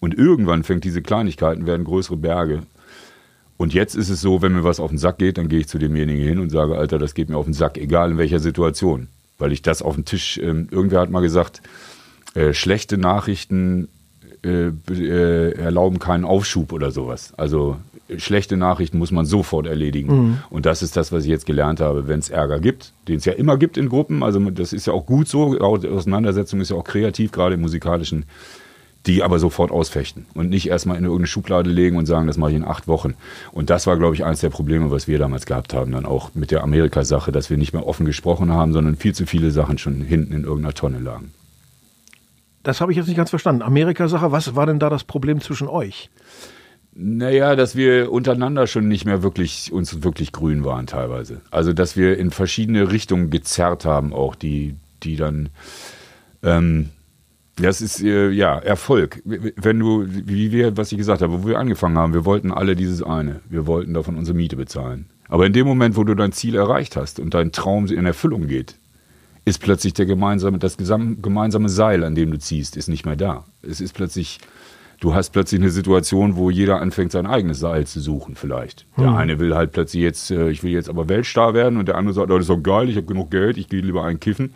Und irgendwann fängt diese Kleinigkeiten, werden größere Berge. Und jetzt ist es so, wenn mir was auf den Sack geht, dann gehe ich zu demjenigen hin und sage, Alter, das geht mir auf den Sack, egal in welcher Situation. Weil ich das auf den Tisch, ähm, irgendwer hat mal gesagt, äh, schlechte Nachrichten äh, äh, erlauben keinen Aufschub oder sowas. Also äh, schlechte Nachrichten muss man sofort erledigen. Und das ist das, was ich jetzt gelernt habe, wenn es Ärger gibt, den es ja immer gibt in Gruppen. Also das ist ja auch gut so, Au- Auseinandersetzung ist ja auch kreativ, gerade im musikalischen die aber sofort ausfechten und nicht erstmal in irgendeine Schublade legen und sagen, das mache ich in acht Wochen. Und das war, glaube ich, eines der Probleme, was wir damals gehabt haben, dann auch mit der Amerika-Sache, dass wir nicht mehr offen gesprochen haben, sondern viel zu viele Sachen schon hinten in irgendeiner Tonne lagen. Das habe ich jetzt nicht ganz verstanden. Amerika-Sache, was war denn da das Problem zwischen euch? Naja, dass wir untereinander schon nicht mehr wirklich, uns wirklich grün waren teilweise. Also, dass wir in verschiedene Richtungen gezerrt haben, auch die, die dann, ähm, das ist äh, ja Erfolg. Wenn du, wie wir, was ich gesagt habe, wo wir angefangen haben, wir wollten alle dieses eine. Wir wollten davon unsere Miete bezahlen. Aber in dem Moment, wo du dein Ziel erreicht hast und dein Traum in Erfüllung geht, ist plötzlich der gemeinsame, das gemeinsame Seil, an dem du ziehst, ist nicht mehr da. Es ist plötzlich, du hast plötzlich eine Situation, wo jeder anfängt, sein eigenes Seil zu suchen, vielleicht. Der eine will halt plötzlich jetzt, äh, ich will jetzt aber Weltstar werden und der andere sagt, oh, das ist doch geil, ich habe genug Geld, ich gehe lieber einen kiffen.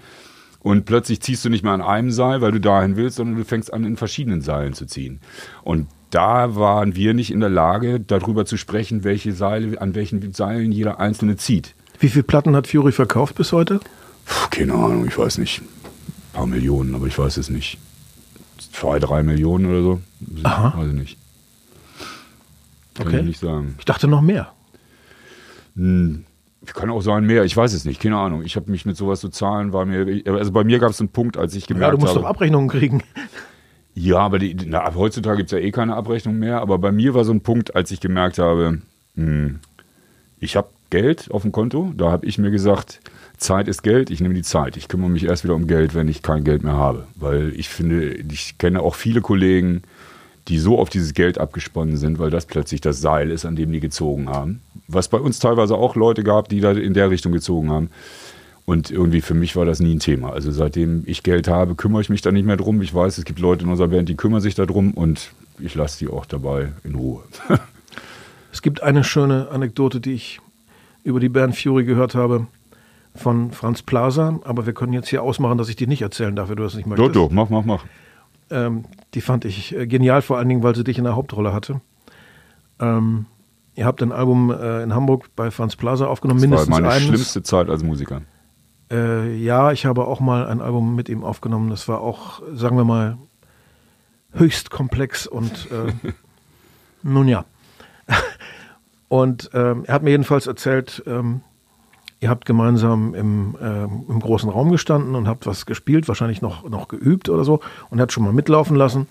Und plötzlich ziehst du nicht mehr an einem Seil, weil du dahin willst, sondern du fängst an, in verschiedenen Seilen zu ziehen. Und da waren wir nicht in der Lage, darüber zu sprechen, welche Seile, an welchen Seilen jeder Einzelne zieht. Wie viele Platten hat Fury verkauft bis heute? Puh, keine Ahnung, ich weiß nicht. Ein paar Millionen, aber ich weiß es nicht. Zwei, drei Millionen oder so? Aha. Weiß ich nicht. Kann Okay. ich nicht sagen. Ich dachte noch mehr. Hm, kann auch sein mehr, ich weiß es nicht, keine Ahnung. Ich habe mich mit sowas so Zahlen, war mir, also bei mir gab es einen Punkt, als ich Ja, gemerkt du musst habe. doch Abrechnungen kriegen. Ja, aber die, na, heutzutage gibt es ja eh keine Abrechnung mehr. Aber bei mir war so ein Punkt, als ich gemerkt habe, hm, ich habe Geld auf dem Konto. Da habe ich mir gesagt, Zeit ist Geld, ich nehme die Zeit. Ich kümmere mich erst wieder um Geld, wenn ich kein Geld mehr habe. Weil ich finde, ich kenne auch viele Kollegen, die so auf dieses Geld abgesponnen sind, weil das plötzlich das Seil ist, an dem die gezogen haben. Was bei uns teilweise auch Leute gab, die da in der Richtung gezogen haben. Und irgendwie für mich war das nie ein Thema. Also seitdem ich Geld habe, kümmere ich mich da nicht mehr drum. Ich weiß, es gibt Leute in unserer Band, die kümmern sich darum und ich lasse die auch dabei in Ruhe. Es gibt eine schöne Anekdote, die ich über die Band Fury gehört habe von Franz Plaza, aber wir können jetzt hier ausmachen, dass ich die nicht erzählen darf, wenn du das nicht möchtest. Doch, doch, mach, mach, mach. Ähm, die fand ich äh, genial, vor allen Dingen, weil sie dich in der Hauptrolle hatte. Ähm, ihr habt ein Album äh, in Hamburg bei Franz Plaza aufgenommen, Das war mindestens meine eines. schlimmste Zeit als Musiker. Äh, ja, ich habe auch mal ein Album mit ihm aufgenommen. Das war auch, sagen wir mal, höchst komplex und äh, nun ja. Und ähm, er hat mir jedenfalls erzählt, ähm, ihr habt gemeinsam im, ähm, im großen Raum gestanden und habt was gespielt, wahrscheinlich noch, noch geübt oder so und er hat schon mal mitlaufen lassen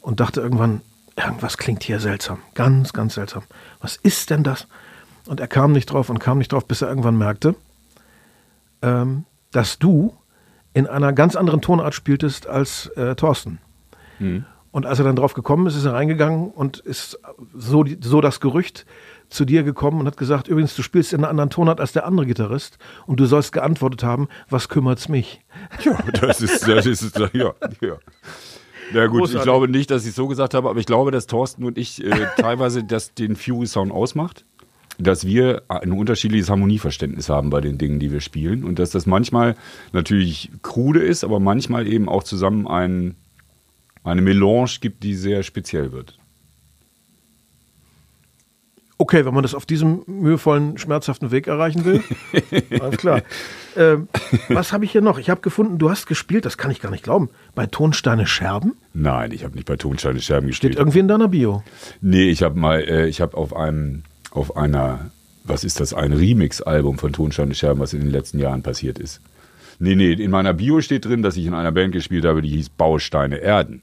und dachte irgendwann, irgendwas klingt hier seltsam, ganz, ganz seltsam. Was ist denn das? Und er kam nicht drauf und kam nicht drauf, bis er irgendwann merkte, ähm, dass du in einer ganz anderen Tonart spieltest als äh, Thorsten. Und als er dann drauf gekommen ist, ist er reingegangen und ist so, so das Gerücht zu dir gekommen und hat gesagt, übrigens, du spielst in einer anderen Tonart als der andere Gitarrist und du sollst geantwortet haben, was kümmert's mich? Ja, das ist, das ist, ja, ja. Na gut, Großartig. ich glaube nicht, dass ich es so gesagt habe, aber ich glaube, dass Thorsten und ich äh, teilweise das den Fury-Sound ausmacht, dass wir ein unterschiedliches Harmonieverständnis haben bei den Dingen, die wir spielen und dass das manchmal natürlich krude ist, aber manchmal eben auch zusammen ein, eine Melange gibt, die sehr speziell wird. Okay, wenn man das auf diesem mühevollen, schmerzhaften Weg erreichen will, alles klar. Ähm, was habe ich hier noch? Ich habe gefunden, du hast gespielt, das kann ich gar nicht glauben, bei Tonsteine Scherben? Nein, ich habe nicht bei Tonsteine Scherben Steht gespielt. irgendwie in deiner Bio. Nee, ich habe mal, äh, ich habe auf einem, auf einer was ist das, ein Remix-Album von Tonsteine Scherben, was in den letzten Jahren passiert ist. Nee, nee, in meiner Bio steht drin, dass ich in einer Band gespielt habe, die hieß Bausteine Erden.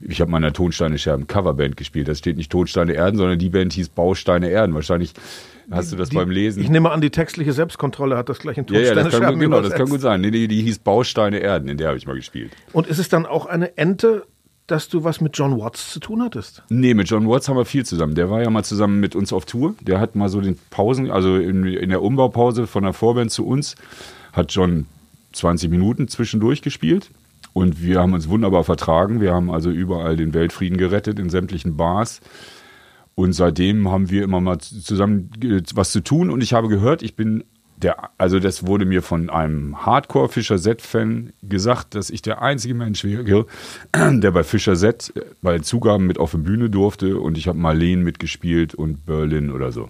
Ich habe meiner Tonsteine Scherben Coverband gespielt. Das steht nicht Tonsteine Erden, sondern die Band hieß Bausteine Erden. Wahrscheinlich hast du das Die- beim Lesen. Ich nehme an, die textliche Selbstkontrolle hat das gleich in ja, ja, das kann, Tonsteine-Scherben genau, das kann gut sein. Nee, nee, die hieß Bausteine Erden, in der habe ich mal gespielt. Und ist es dann auch eine Ente, dass du was mit John Watts zu tun hattest? Nee, mit John Watts haben wir viel zusammen. Der war ja mal zusammen mit uns auf Tour. Der hat mal so den Pausen, also in, in der Umbaupause von der Vorband zu uns, hat John 20 Minuten zwischendurch gespielt. Und wir haben uns wunderbar vertragen. Wir haben also überall den Weltfrieden gerettet in sämtlichen Bars. Und seitdem haben wir immer mal zusammen äh, was zu tun. Und ich habe gehört, ich bin der, also das wurde mir von einem Hardcore Fischer Z-Fan gesagt, dass ich der einzige Mensch wäre, der bei Fischer Z äh, bei Zugaben mit auf die Bühne durfte. Und ich habe Marleen mitgespielt und Berlin oder so.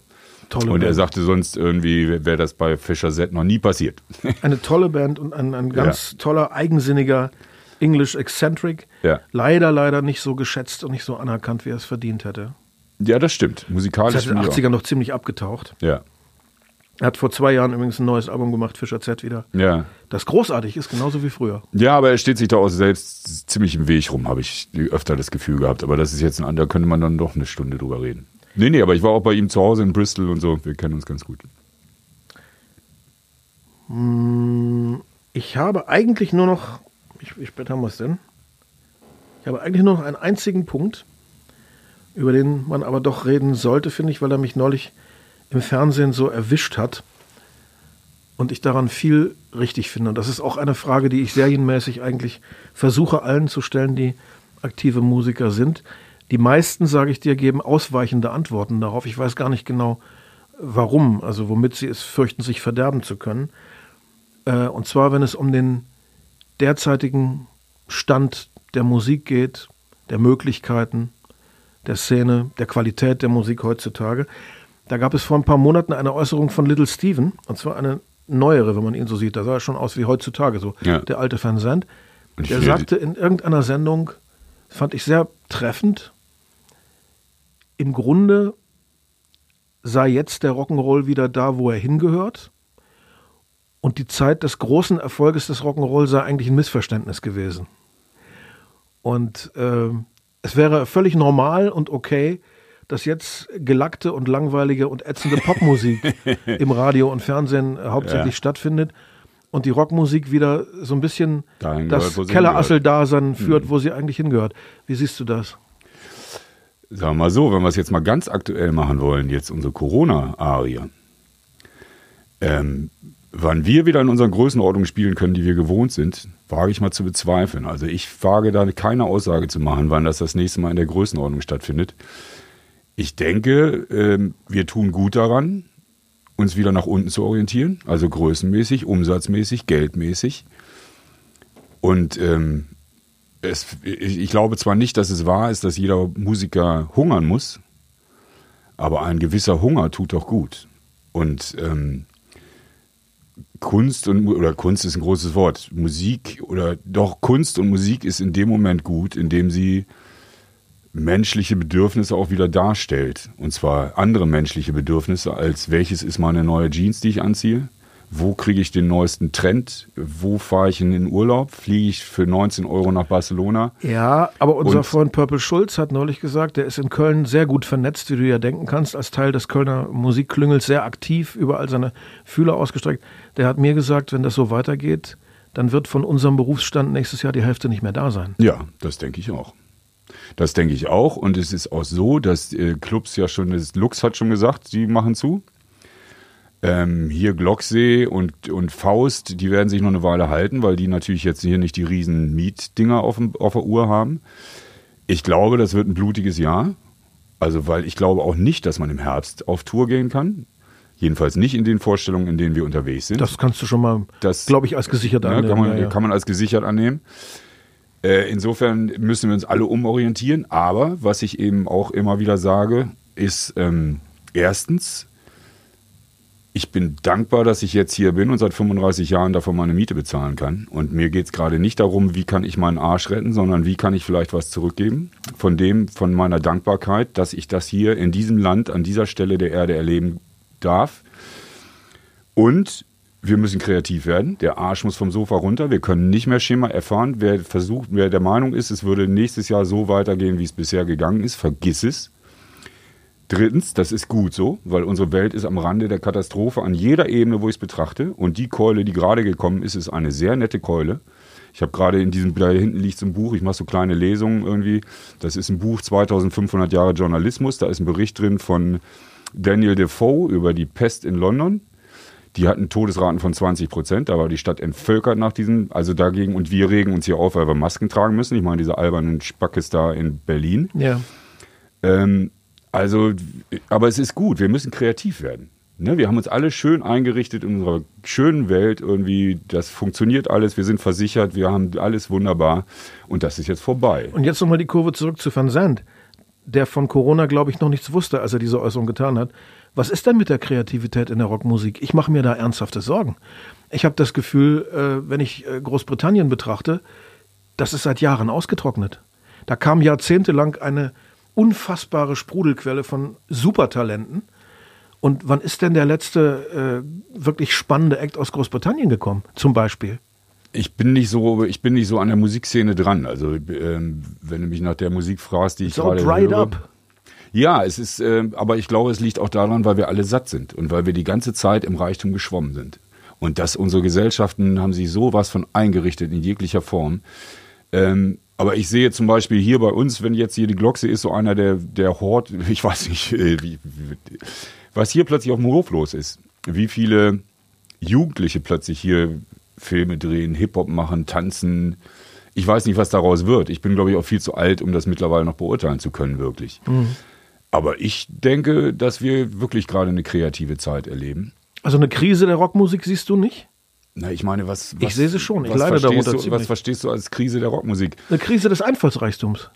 Tolle und er Band. sagte sonst irgendwie, wäre das bei Fischer Z noch nie passiert. Eine tolle Band und ein, ein ganz toller, eigensinniger English Eccentric. Ja. Leider, leider nicht so geschätzt und nicht so anerkannt, wie er es verdient hätte. ja, das stimmt. Das Musikalisch. hat in den finde ich 80ern noch ziemlich abgetaucht. auch. Ja. Er hat vor zwei Jahren übrigens ein neues Album gemacht, Fischer Z wieder. Ja. Das großartig ist, genauso wie früher. Ja, aber er steht sich da auch selbst ziemlich im Weg rum, habe ich öfter das Gefühl gehabt. Aber das ist jetzt ein anderer, könnte man dann doch eine Stunde drüber reden. Nee, nee, aber ich war auch bei ihm zu Hause in Bristol und so. Wir kennen uns ganz gut. Ich habe eigentlich nur noch, wie, wie spät haben wir es denn? Ich habe eigentlich nur noch einen einzigen Punkt, über den man aber doch reden sollte, finde ich, weil er mich neulich im Fernsehen so erwischt hat und ich daran viel richtig finde. Und das ist auch eine Frage, die ich serienmäßig eigentlich versuche allen zu stellen, die aktive Musiker sind. Die meisten, sage ich dir, geben ausweichende Antworten darauf. Ich weiß gar nicht genau, warum, also womit sie es fürchten, sich verderben zu können. Äh, und zwar, wenn es um den derzeitigen Stand der Musik geht, der Möglichkeiten, der Szene, der Qualität der Musik heutzutage. Da gab es vor ein paar Monaten eine Äußerung von Little Steven, und zwar eine neuere, wenn man ihn so sieht. Da sah er schon aus wie heutzutage, so Ja. der alte Van Zandt. Der sagte in irgendeiner Sendung, fand ich sehr treffend, im Grunde sei jetzt der Rock'n'Roll wieder da, wo er hingehört. Und die Zeit des großen Erfolges des Rock'n'Roll sei eigentlich ein Missverständnis gewesen. Und ähm, es wäre völlig normal und okay, dass jetzt gelackte und langweilige und ätzende Popmusik im Radio und Fernsehen äh, hauptsächlich Ja. stattfindet und die Rockmusik wieder so ein bisschen Dahin das Kellerassel-Dasein führt, wo sie eigentlich hingehört. Wie siehst du das? Sagen wir mal so, wenn wir es jetzt mal ganz aktuell machen wollen, jetzt unsere Corona-Arie. Ähm, wann wir wieder in unseren Größenordnungen spielen können, die wir gewohnt sind, wage ich mal zu bezweifeln. Also ich wage da keine Aussage zu machen, wann das das nächste Mal in der Größenordnung stattfindet. Ich denke, ähm, wir tun gut daran, uns wieder nach unten zu orientieren, also größenmäßig, umsatzmäßig, geldmäßig. Und ähm, es, ich, glaube zwar nicht, dass es wahr ist, dass jeder Musiker hungern muss, aber ein gewisser Hunger tut doch gut. Und ähm, Kunst und oder Kunst ist ein großes Wort. Musik oder doch Kunst und Musik ist in dem Moment gut, in dem sie menschliche Bedürfnisse auch wieder darstellt. Und zwar andere menschliche Bedürfnisse, als welches ist meine neue Jeans, die ich anziehe? Wo kriege ich den neuesten Trend? Wo fahre ich in den Urlaub? Fliege ich für 19 Euro nach Barcelona? Ja, aber unser Und- Freund Purple Schulz hat neulich gesagt, der ist in Köln sehr gut vernetzt, wie du ja denken kannst, als Teil des Kölner Musikklüngels sehr aktiv, überall seine Fühler ausgestreckt. Der hat mir gesagt, wenn das so weitergeht, dann wird von unserem Berufsstand nächstes Jahr die Hälfte nicht mehr da sein. Ja, das denke ich auch. Das denke ich auch. Und es ist auch so, dass äh, Clubs ja schon, das Lux hat schon gesagt, die machen zu. Ähm, hier Glocksee und, und Faust, die werden sich noch eine Weile halten, weil die natürlich jetzt hier nicht die riesen Mietdinger auf, dem- auf der Uhr haben. Ich glaube, das wird ein blutiges Jahr. Also, weil ich glaube auch nicht, dass man im Herbst auf Tour gehen kann. Jedenfalls nicht in den Vorstellungen, in denen wir unterwegs sind. Das kannst du schon mal, glaube ich, als gesichert Ja, annehmen. kann, man, ja, ja. kann man als gesichert annehmen. Äh, insofern müssen wir uns alle umorientieren. Aber was ich eben auch immer wieder sage, ist ähm, erstens, ich bin dankbar, dass ich jetzt hier bin und seit 35 Jahren davon meine Miete bezahlen kann. Und mir geht es gerade nicht darum, wie kann ich meinen Arsch retten, sondern wie kann ich vielleicht was zurückgeben von dem, von meiner Dankbarkeit, dass ich das hier in diesem Land, an dieser Stelle der Erde erleben darf. Und wir müssen kreativ werden. Der Arsch muss vom Sofa runter. Wir können nicht mehr Schema erfahren. Wer versucht, wer der Meinung ist, es würde nächstes Jahr so weitergehen, wie es bisher gegangen ist, vergiss es. Drittens, das ist gut so, weil unsere Welt ist am Rande der Katastrophe an jeder Ebene, wo ich es betrachte. Und die Keule, die gerade gekommen ist, ist eine sehr nette Keule. Ich habe gerade in diesem, da hinten liegt so ein Buch, ich mache so kleine Lesungen irgendwie. Das ist ein Buch 2500 Jahre Journalismus. Da ist ein Bericht drin von Daniel Defoe über die Pest in London. Die hatten Todesraten von 20 Prozent, da war die Stadt entvölkert nach diesen, also dagegen, und wir regen uns hier auf, weil wir Masken tragen müssen. Ich meine, diese albernen Spackes da in Berlin. Ja. Ähm, also, aber es ist gut, wir müssen kreativ werden. Ne, wir haben uns alle schön eingerichtet in unserer schönen Welt irgendwie. Das funktioniert alles, wir sind versichert, wir haben alles wunderbar und das ist jetzt vorbei. Und jetzt nochmal die Kurve zurück zu Van Zandt, der von Corona, glaube ich, noch nichts wusste, als er diese Äußerung getan hat. Was ist denn mit der Kreativität in der Rockmusik? Ich mache mir da ernsthafte Sorgen. Ich habe das Gefühl, äh, wenn ich äh, Großbritannien betrachte, das ist seit Jahren ausgetrocknet. Da kam jahrzehntelang eine unfassbare Sprudelquelle von Supertalenten. Und wann ist denn der letzte äh, wirklich spannende Act aus Großbritannien gekommen, zum Beispiel? Ich bin nicht so, ich bin nicht so an der Musikszene dran. Also ähm, wenn du mich nach der Musik fragst, die ich gerade dried höre. up. Ja, es ist, äh, aber ich glaube, es liegt auch daran, weil wir alle satt sind und weil wir die ganze Zeit im Reichtum geschwommen sind. Und dass unsere Gesellschaften haben sich sowas von eingerichtet in jeglicher Form. Ähm, aber ich sehe zum Beispiel hier bei uns, wenn jetzt hier die Glockse ist, so einer der, der Hort, ich weiß nicht, äh, wie, wie, was hier plötzlich auf dem Hof los ist. Wie viele Jugendliche plötzlich hier Filme drehen, Hip-Hop machen, tanzen. Ich weiß nicht, was daraus wird. Ich bin, glaube ich, auch viel zu alt, um das mittlerweile noch beurteilen zu können, wirklich. Mhm. Aber ich denke, dass wir wirklich gerade eine kreative Zeit erleben. Also eine Krise der Rockmusik siehst du nicht? Na, ich meine, was. Ich was sehe sie schon. Ich leide verstehst darunter du. Was verstehst du als Krise der Rockmusik? Eine Krise des Einfallsreichtums.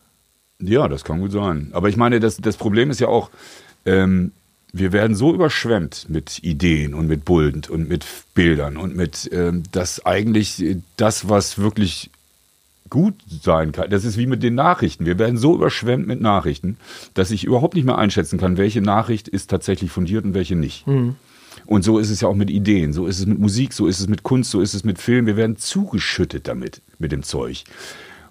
Ja, das kann gut sein. Aber ich meine, das, das Problem ist ja auch, ähm, wir werden so überschwemmt mit Ideen und mit Bullen und mit Bildern und mit, ähm, dass eigentlich das, was wirklich gut sein kann, das ist wie mit den Nachrichten. Wir werden so überschwemmt mit Nachrichten, dass ich überhaupt nicht mehr einschätzen kann, welche Nachricht ist tatsächlich fundiert und welche nicht. Und so ist es ja auch mit Ideen, so ist es mit Musik, so ist es mit Kunst, so ist es mit Film. Wir werden zugeschüttet damit, mit dem Zeug.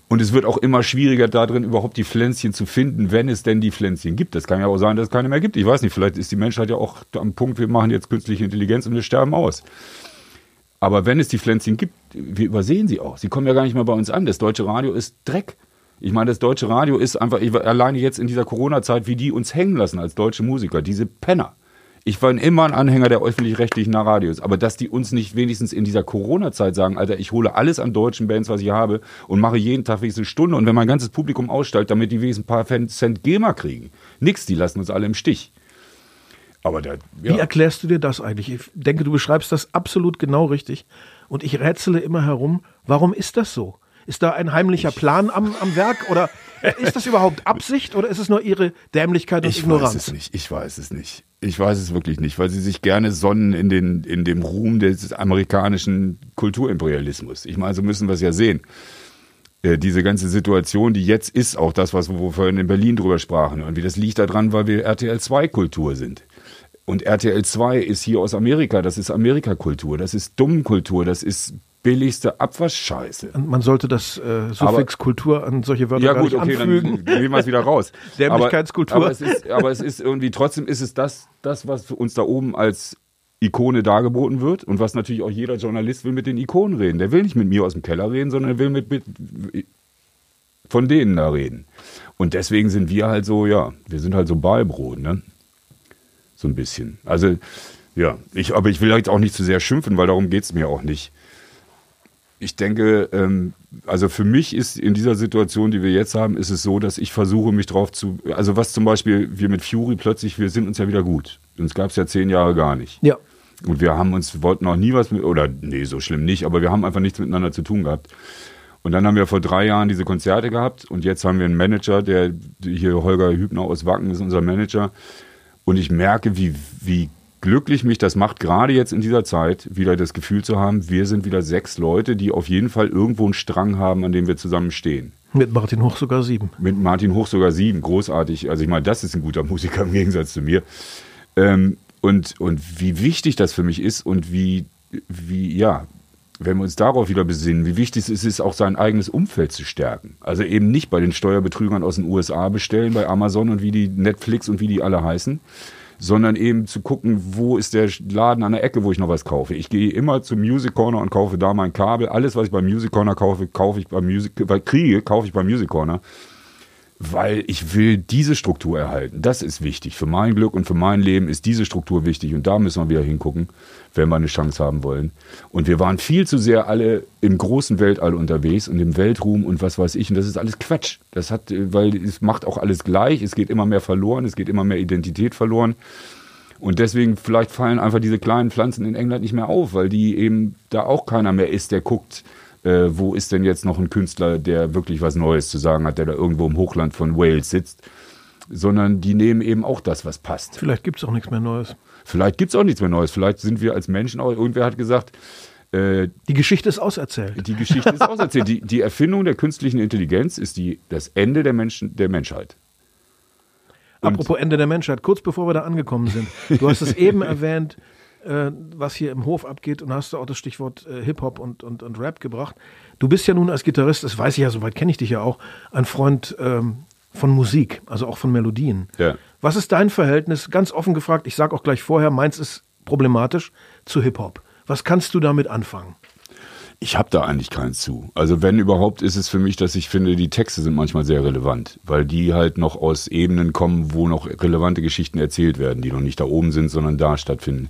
Und es wird auch immer schwieriger, darin überhaupt die Pflänzchen zu finden, wenn es denn die Pflänzchen gibt. Das kann ja auch sein, dass es keine mehr gibt. Ich weiß nicht, vielleicht ist die Menschheit ja auch am Punkt, wir machen jetzt künstliche Intelligenz und wir sterben aus. Aber wenn es die Pflänzchen gibt, wir übersehen sie auch. Sie kommen ja gar nicht mehr bei uns an. Das deutsche Radio ist Dreck. Ich meine, das deutsche Radio ist einfach, alleine jetzt in dieser Corona-Zeit, wie die uns hängen lassen als deutsche Musiker, diese Penner. Ich war immer ein Anhänger der öffentlich-rechtlichen Radios, aber dass die uns nicht wenigstens in dieser Corona-Zeit sagen, Alter, ich hole alles an deutschen Bands, was ich habe und mache jeden Tag wenigstens eine Stunde und wenn mein ganzes Publikum ausstellt, damit die wenigstens ein paar Cent GEMA kriegen. Nix, die lassen uns alle im Stich. Aber da, ja. Wie erklärst du dir das eigentlich? Ich denke, du beschreibst das absolut genau richtig. Und ich rätsele immer herum, warum ist das so? Ist da ein heimlicher Plan am, am Werk oder ist das überhaupt Absicht oder ist es nur ihre Dämlichkeit und Ich Ignoranz? weiß es nicht. Ich weiß es nicht. Ich weiß es wirklich nicht, weil sie sich gerne sonnen in, den, in dem Ruhm des amerikanischen Kulturimperialismus. Ich meine, so müssen wir es ja sehen. Äh, diese ganze Situation, die jetzt ist, auch das, was wir vorhin in Berlin drüber sprachen, und wie das liegt daran, weil wir RTL 2 Kultur sind. Und RTL 2 ist hier aus Amerika, das ist Amerikakultur, das ist Dummkultur, das ist billigste Abwaschscheiße. Man sollte das äh, Suffix Kultur an solche Wörter Ja gut, okay, anfügen. dann nehmen wir es wieder raus. Dämlichkeitskultur. Aber, aber, es ist, aber es ist irgendwie, trotzdem ist es das, das, was uns da oben als Ikone dargeboten wird und was natürlich auch jeder Journalist will mit den Ikonen reden. Der will nicht mit mir aus dem Keller reden, sondern er will mit, mit von denen da reden. Und deswegen sind wir halt so, ja, wir sind halt so Ballbrot, ne? So ein bisschen. Also, ja, ich, aber ich will halt auch nicht zu sehr schimpfen, weil darum geht es mir auch nicht ich denke, ähm, also für mich ist in dieser Situation, die wir jetzt haben, ist es so, dass ich versuche, mich drauf zu. Also was zum Beispiel wir mit Fury plötzlich, wir sind uns ja wieder gut. Uns gab es ja zehn Jahre gar nicht. Ja. Und wir haben uns, wollten auch nie was mit, oder nee, so schlimm nicht, aber wir haben einfach nichts miteinander zu tun gehabt. Und dann haben wir vor drei Jahren diese Konzerte gehabt und jetzt haben wir einen Manager, der hier Holger Hübner aus Wacken ist unser Manager. Und ich merke, wie, wie glücklich mich das macht, gerade jetzt in dieser Zeit wieder das Gefühl zu haben, wir sind wieder sechs Leute, die auf jeden Fall irgendwo einen Strang haben, an dem wir zusammen stehen. Mit Martin Hoch sogar sieben. Mit Martin Hoch sogar sieben, großartig. Also ich meine, das ist ein guter Musiker im Gegensatz zu mir. Ähm, und, und wie wichtig das für mich ist und wie, wie, ja, wenn wir uns darauf wieder besinnen, wie wichtig es ist, auch sein eigenes Umfeld zu stärken. Also eben nicht bei den Steuerbetrügern aus den USA bestellen, bei Amazon und wie die Netflix und wie die alle heißen, sondern eben zu gucken, wo ist der Laden an der Ecke, wo ich noch was kaufe. Ich gehe immer zum Music Corner und kaufe da mein Kabel. Alles, was ich beim Music Corner kaufe, kaufe ich beim Music, kriege, kaufe ich beim Music Corner weil ich will diese Struktur erhalten. Das ist wichtig. Für mein Glück und für mein Leben ist diese Struktur wichtig. Und da müssen wir wieder hingucken, wenn wir eine Chance haben wollen. Und wir waren viel zu sehr alle im großen Weltall unterwegs und im Weltruhm und was weiß ich. Und das ist alles Quatsch. Das hat, weil es macht auch alles gleich. Es geht immer mehr verloren. Es geht immer mehr Identität verloren. Und deswegen vielleicht fallen einfach diese kleinen Pflanzen in England nicht mehr auf, weil die eben da auch keiner mehr ist, der guckt, äh, wo ist denn jetzt noch ein Künstler, der wirklich was Neues zu sagen hat, der da irgendwo im Hochland von Wales sitzt, sondern die nehmen eben auch das, was passt. Vielleicht gibt es auch nichts mehr Neues. Vielleicht gibt es auch nichts mehr Neues. Vielleicht sind wir als Menschen auch, irgendwer hat gesagt, äh, die Geschichte ist auserzählt. Die Geschichte ist auserzählt. Die, die Erfindung der künstlichen Intelligenz ist die, das Ende der, Menschen, der Menschheit. Und Apropos Ende der Menschheit, kurz bevor wir da angekommen sind. Du hast es eben erwähnt, äh, was hier im Hof abgeht und hast du auch das Stichwort äh, Hip-Hop und, und, und Rap gebracht. Du bist ja nun als Gitarrist, das weiß ich ja, soweit kenne ich dich ja auch, ein Freund ähm, von Musik, also auch von Melodien. Ja. Was ist dein Verhältnis, ganz offen gefragt, ich sage auch gleich vorher, meins ist problematisch, zu Hip-Hop. Was kannst du damit anfangen? Ich habe da eigentlich keins zu. Also wenn überhaupt ist es für mich, dass ich finde, die Texte sind manchmal sehr relevant, weil die halt noch aus Ebenen kommen, wo noch relevante Geschichten erzählt werden, die noch nicht da oben sind, sondern da stattfinden.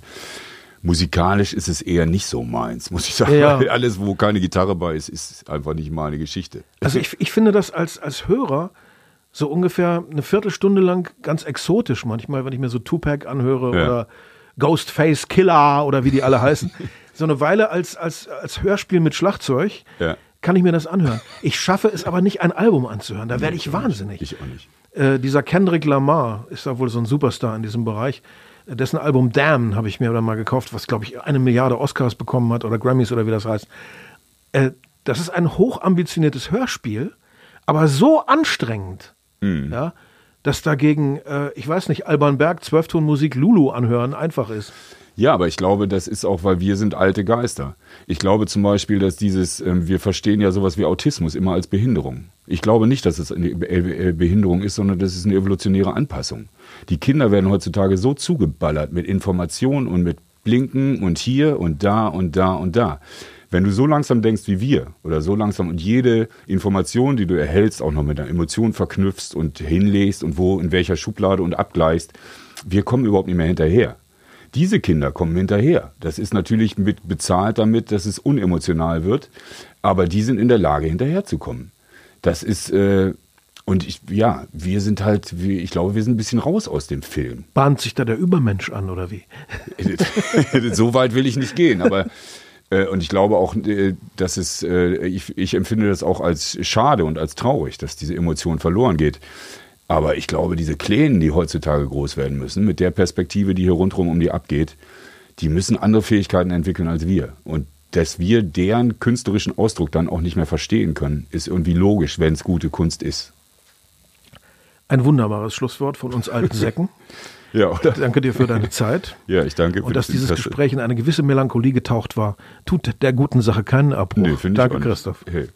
Musikalisch ist es eher nicht so meins, muss ich sagen. Ja. Alles, wo keine Gitarre bei ist, ist einfach nicht meine Geschichte. Also ich, ich finde das als, als Hörer so ungefähr eine Viertelstunde lang ganz exotisch manchmal, wenn ich mir so Tupac anhöre ja. oder Ghostface Killer oder wie die alle heißen. so eine Weile als, als, als Hörspiel mit Schlagzeug ja. kann ich mir das anhören. Ich schaffe es aber nicht, ein Album anzuhören. Da werde ich wahnsinnig. Ich auch nicht. Äh, dieser Kendrick Lamar ist da wohl so ein Superstar in diesem Bereich. Dessen Album Damn habe ich mir dann mal gekauft, was glaube ich eine Milliarde Oscars bekommen hat oder Grammys oder wie das heißt. Äh, das ist ein hochambitioniertes Hörspiel, aber so anstrengend, mhm. ja, dass dagegen, äh, ich weiß nicht, Alban Berg, Zwölftonmusik Lulu anhören einfach ist. Ja, aber ich glaube, das ist auch, weil wir sind alte Geister. Ich glaube zum Beispiel, dass dieses, äh, wir verstehen ja sowas wie Autismus immer als Behinderung. Ich glaube nicht, dass es eine äh, Behinderung ist, sondern das ist eine evolutionäre Anpassung. Die Kinder werden heutzutage so zugeballert mit Informationen und mit Blinken und hier und da und da und da. Wenn du so langsam denkst wie wir oder so langsam und jede Information, die du erhältst, auch noch mit einer Emotion verknüpfst und hinlegst und wo, in welcher Schublade und abgleichst, wir kommen überhaupt nicht mehr hinterher. Diese Kinder kommen hinterher. Das ist natürlich mit bezahlt damit, dass es unemotional wird, aber die sind in der Lage, hinterherzukommen. Das ist, äh, und ich, ja, wir sind halt, ich glaube, wir sind ein bisschen raus aus dem Film. Bahnt sich da der Übermensch an, oder wie? so weit will ich nicht gehen, aber äh, und ich glaube auch, äh, dass es, äh, ich, ich empfinde das auch als schade und als traurig, dass diese Emotion verloren geht. Aber ich glaube, diese Kleinen, die heutzutage groß werden müssen, mit der Perspektive, die hier rundherum um die abgeht, die müssen andere Fähigkeiten entwickeln als wir. Und dass wir deren künstlerischen Ausdruck dann auch nicht mehr verstehen können, ist irgendwie logisch, wenn es gute Kunst ist. Ein wunderbares Schlusswort von uns alten Säcken. ja, oder? Danke dir für deine Zeit. Ja, ich danke. Und dass dieses Gespräch in eine gewisse Melancholie getaucht war, tut der guten Sache keinen Abbruch. Nee, danke, Christoph. Hey.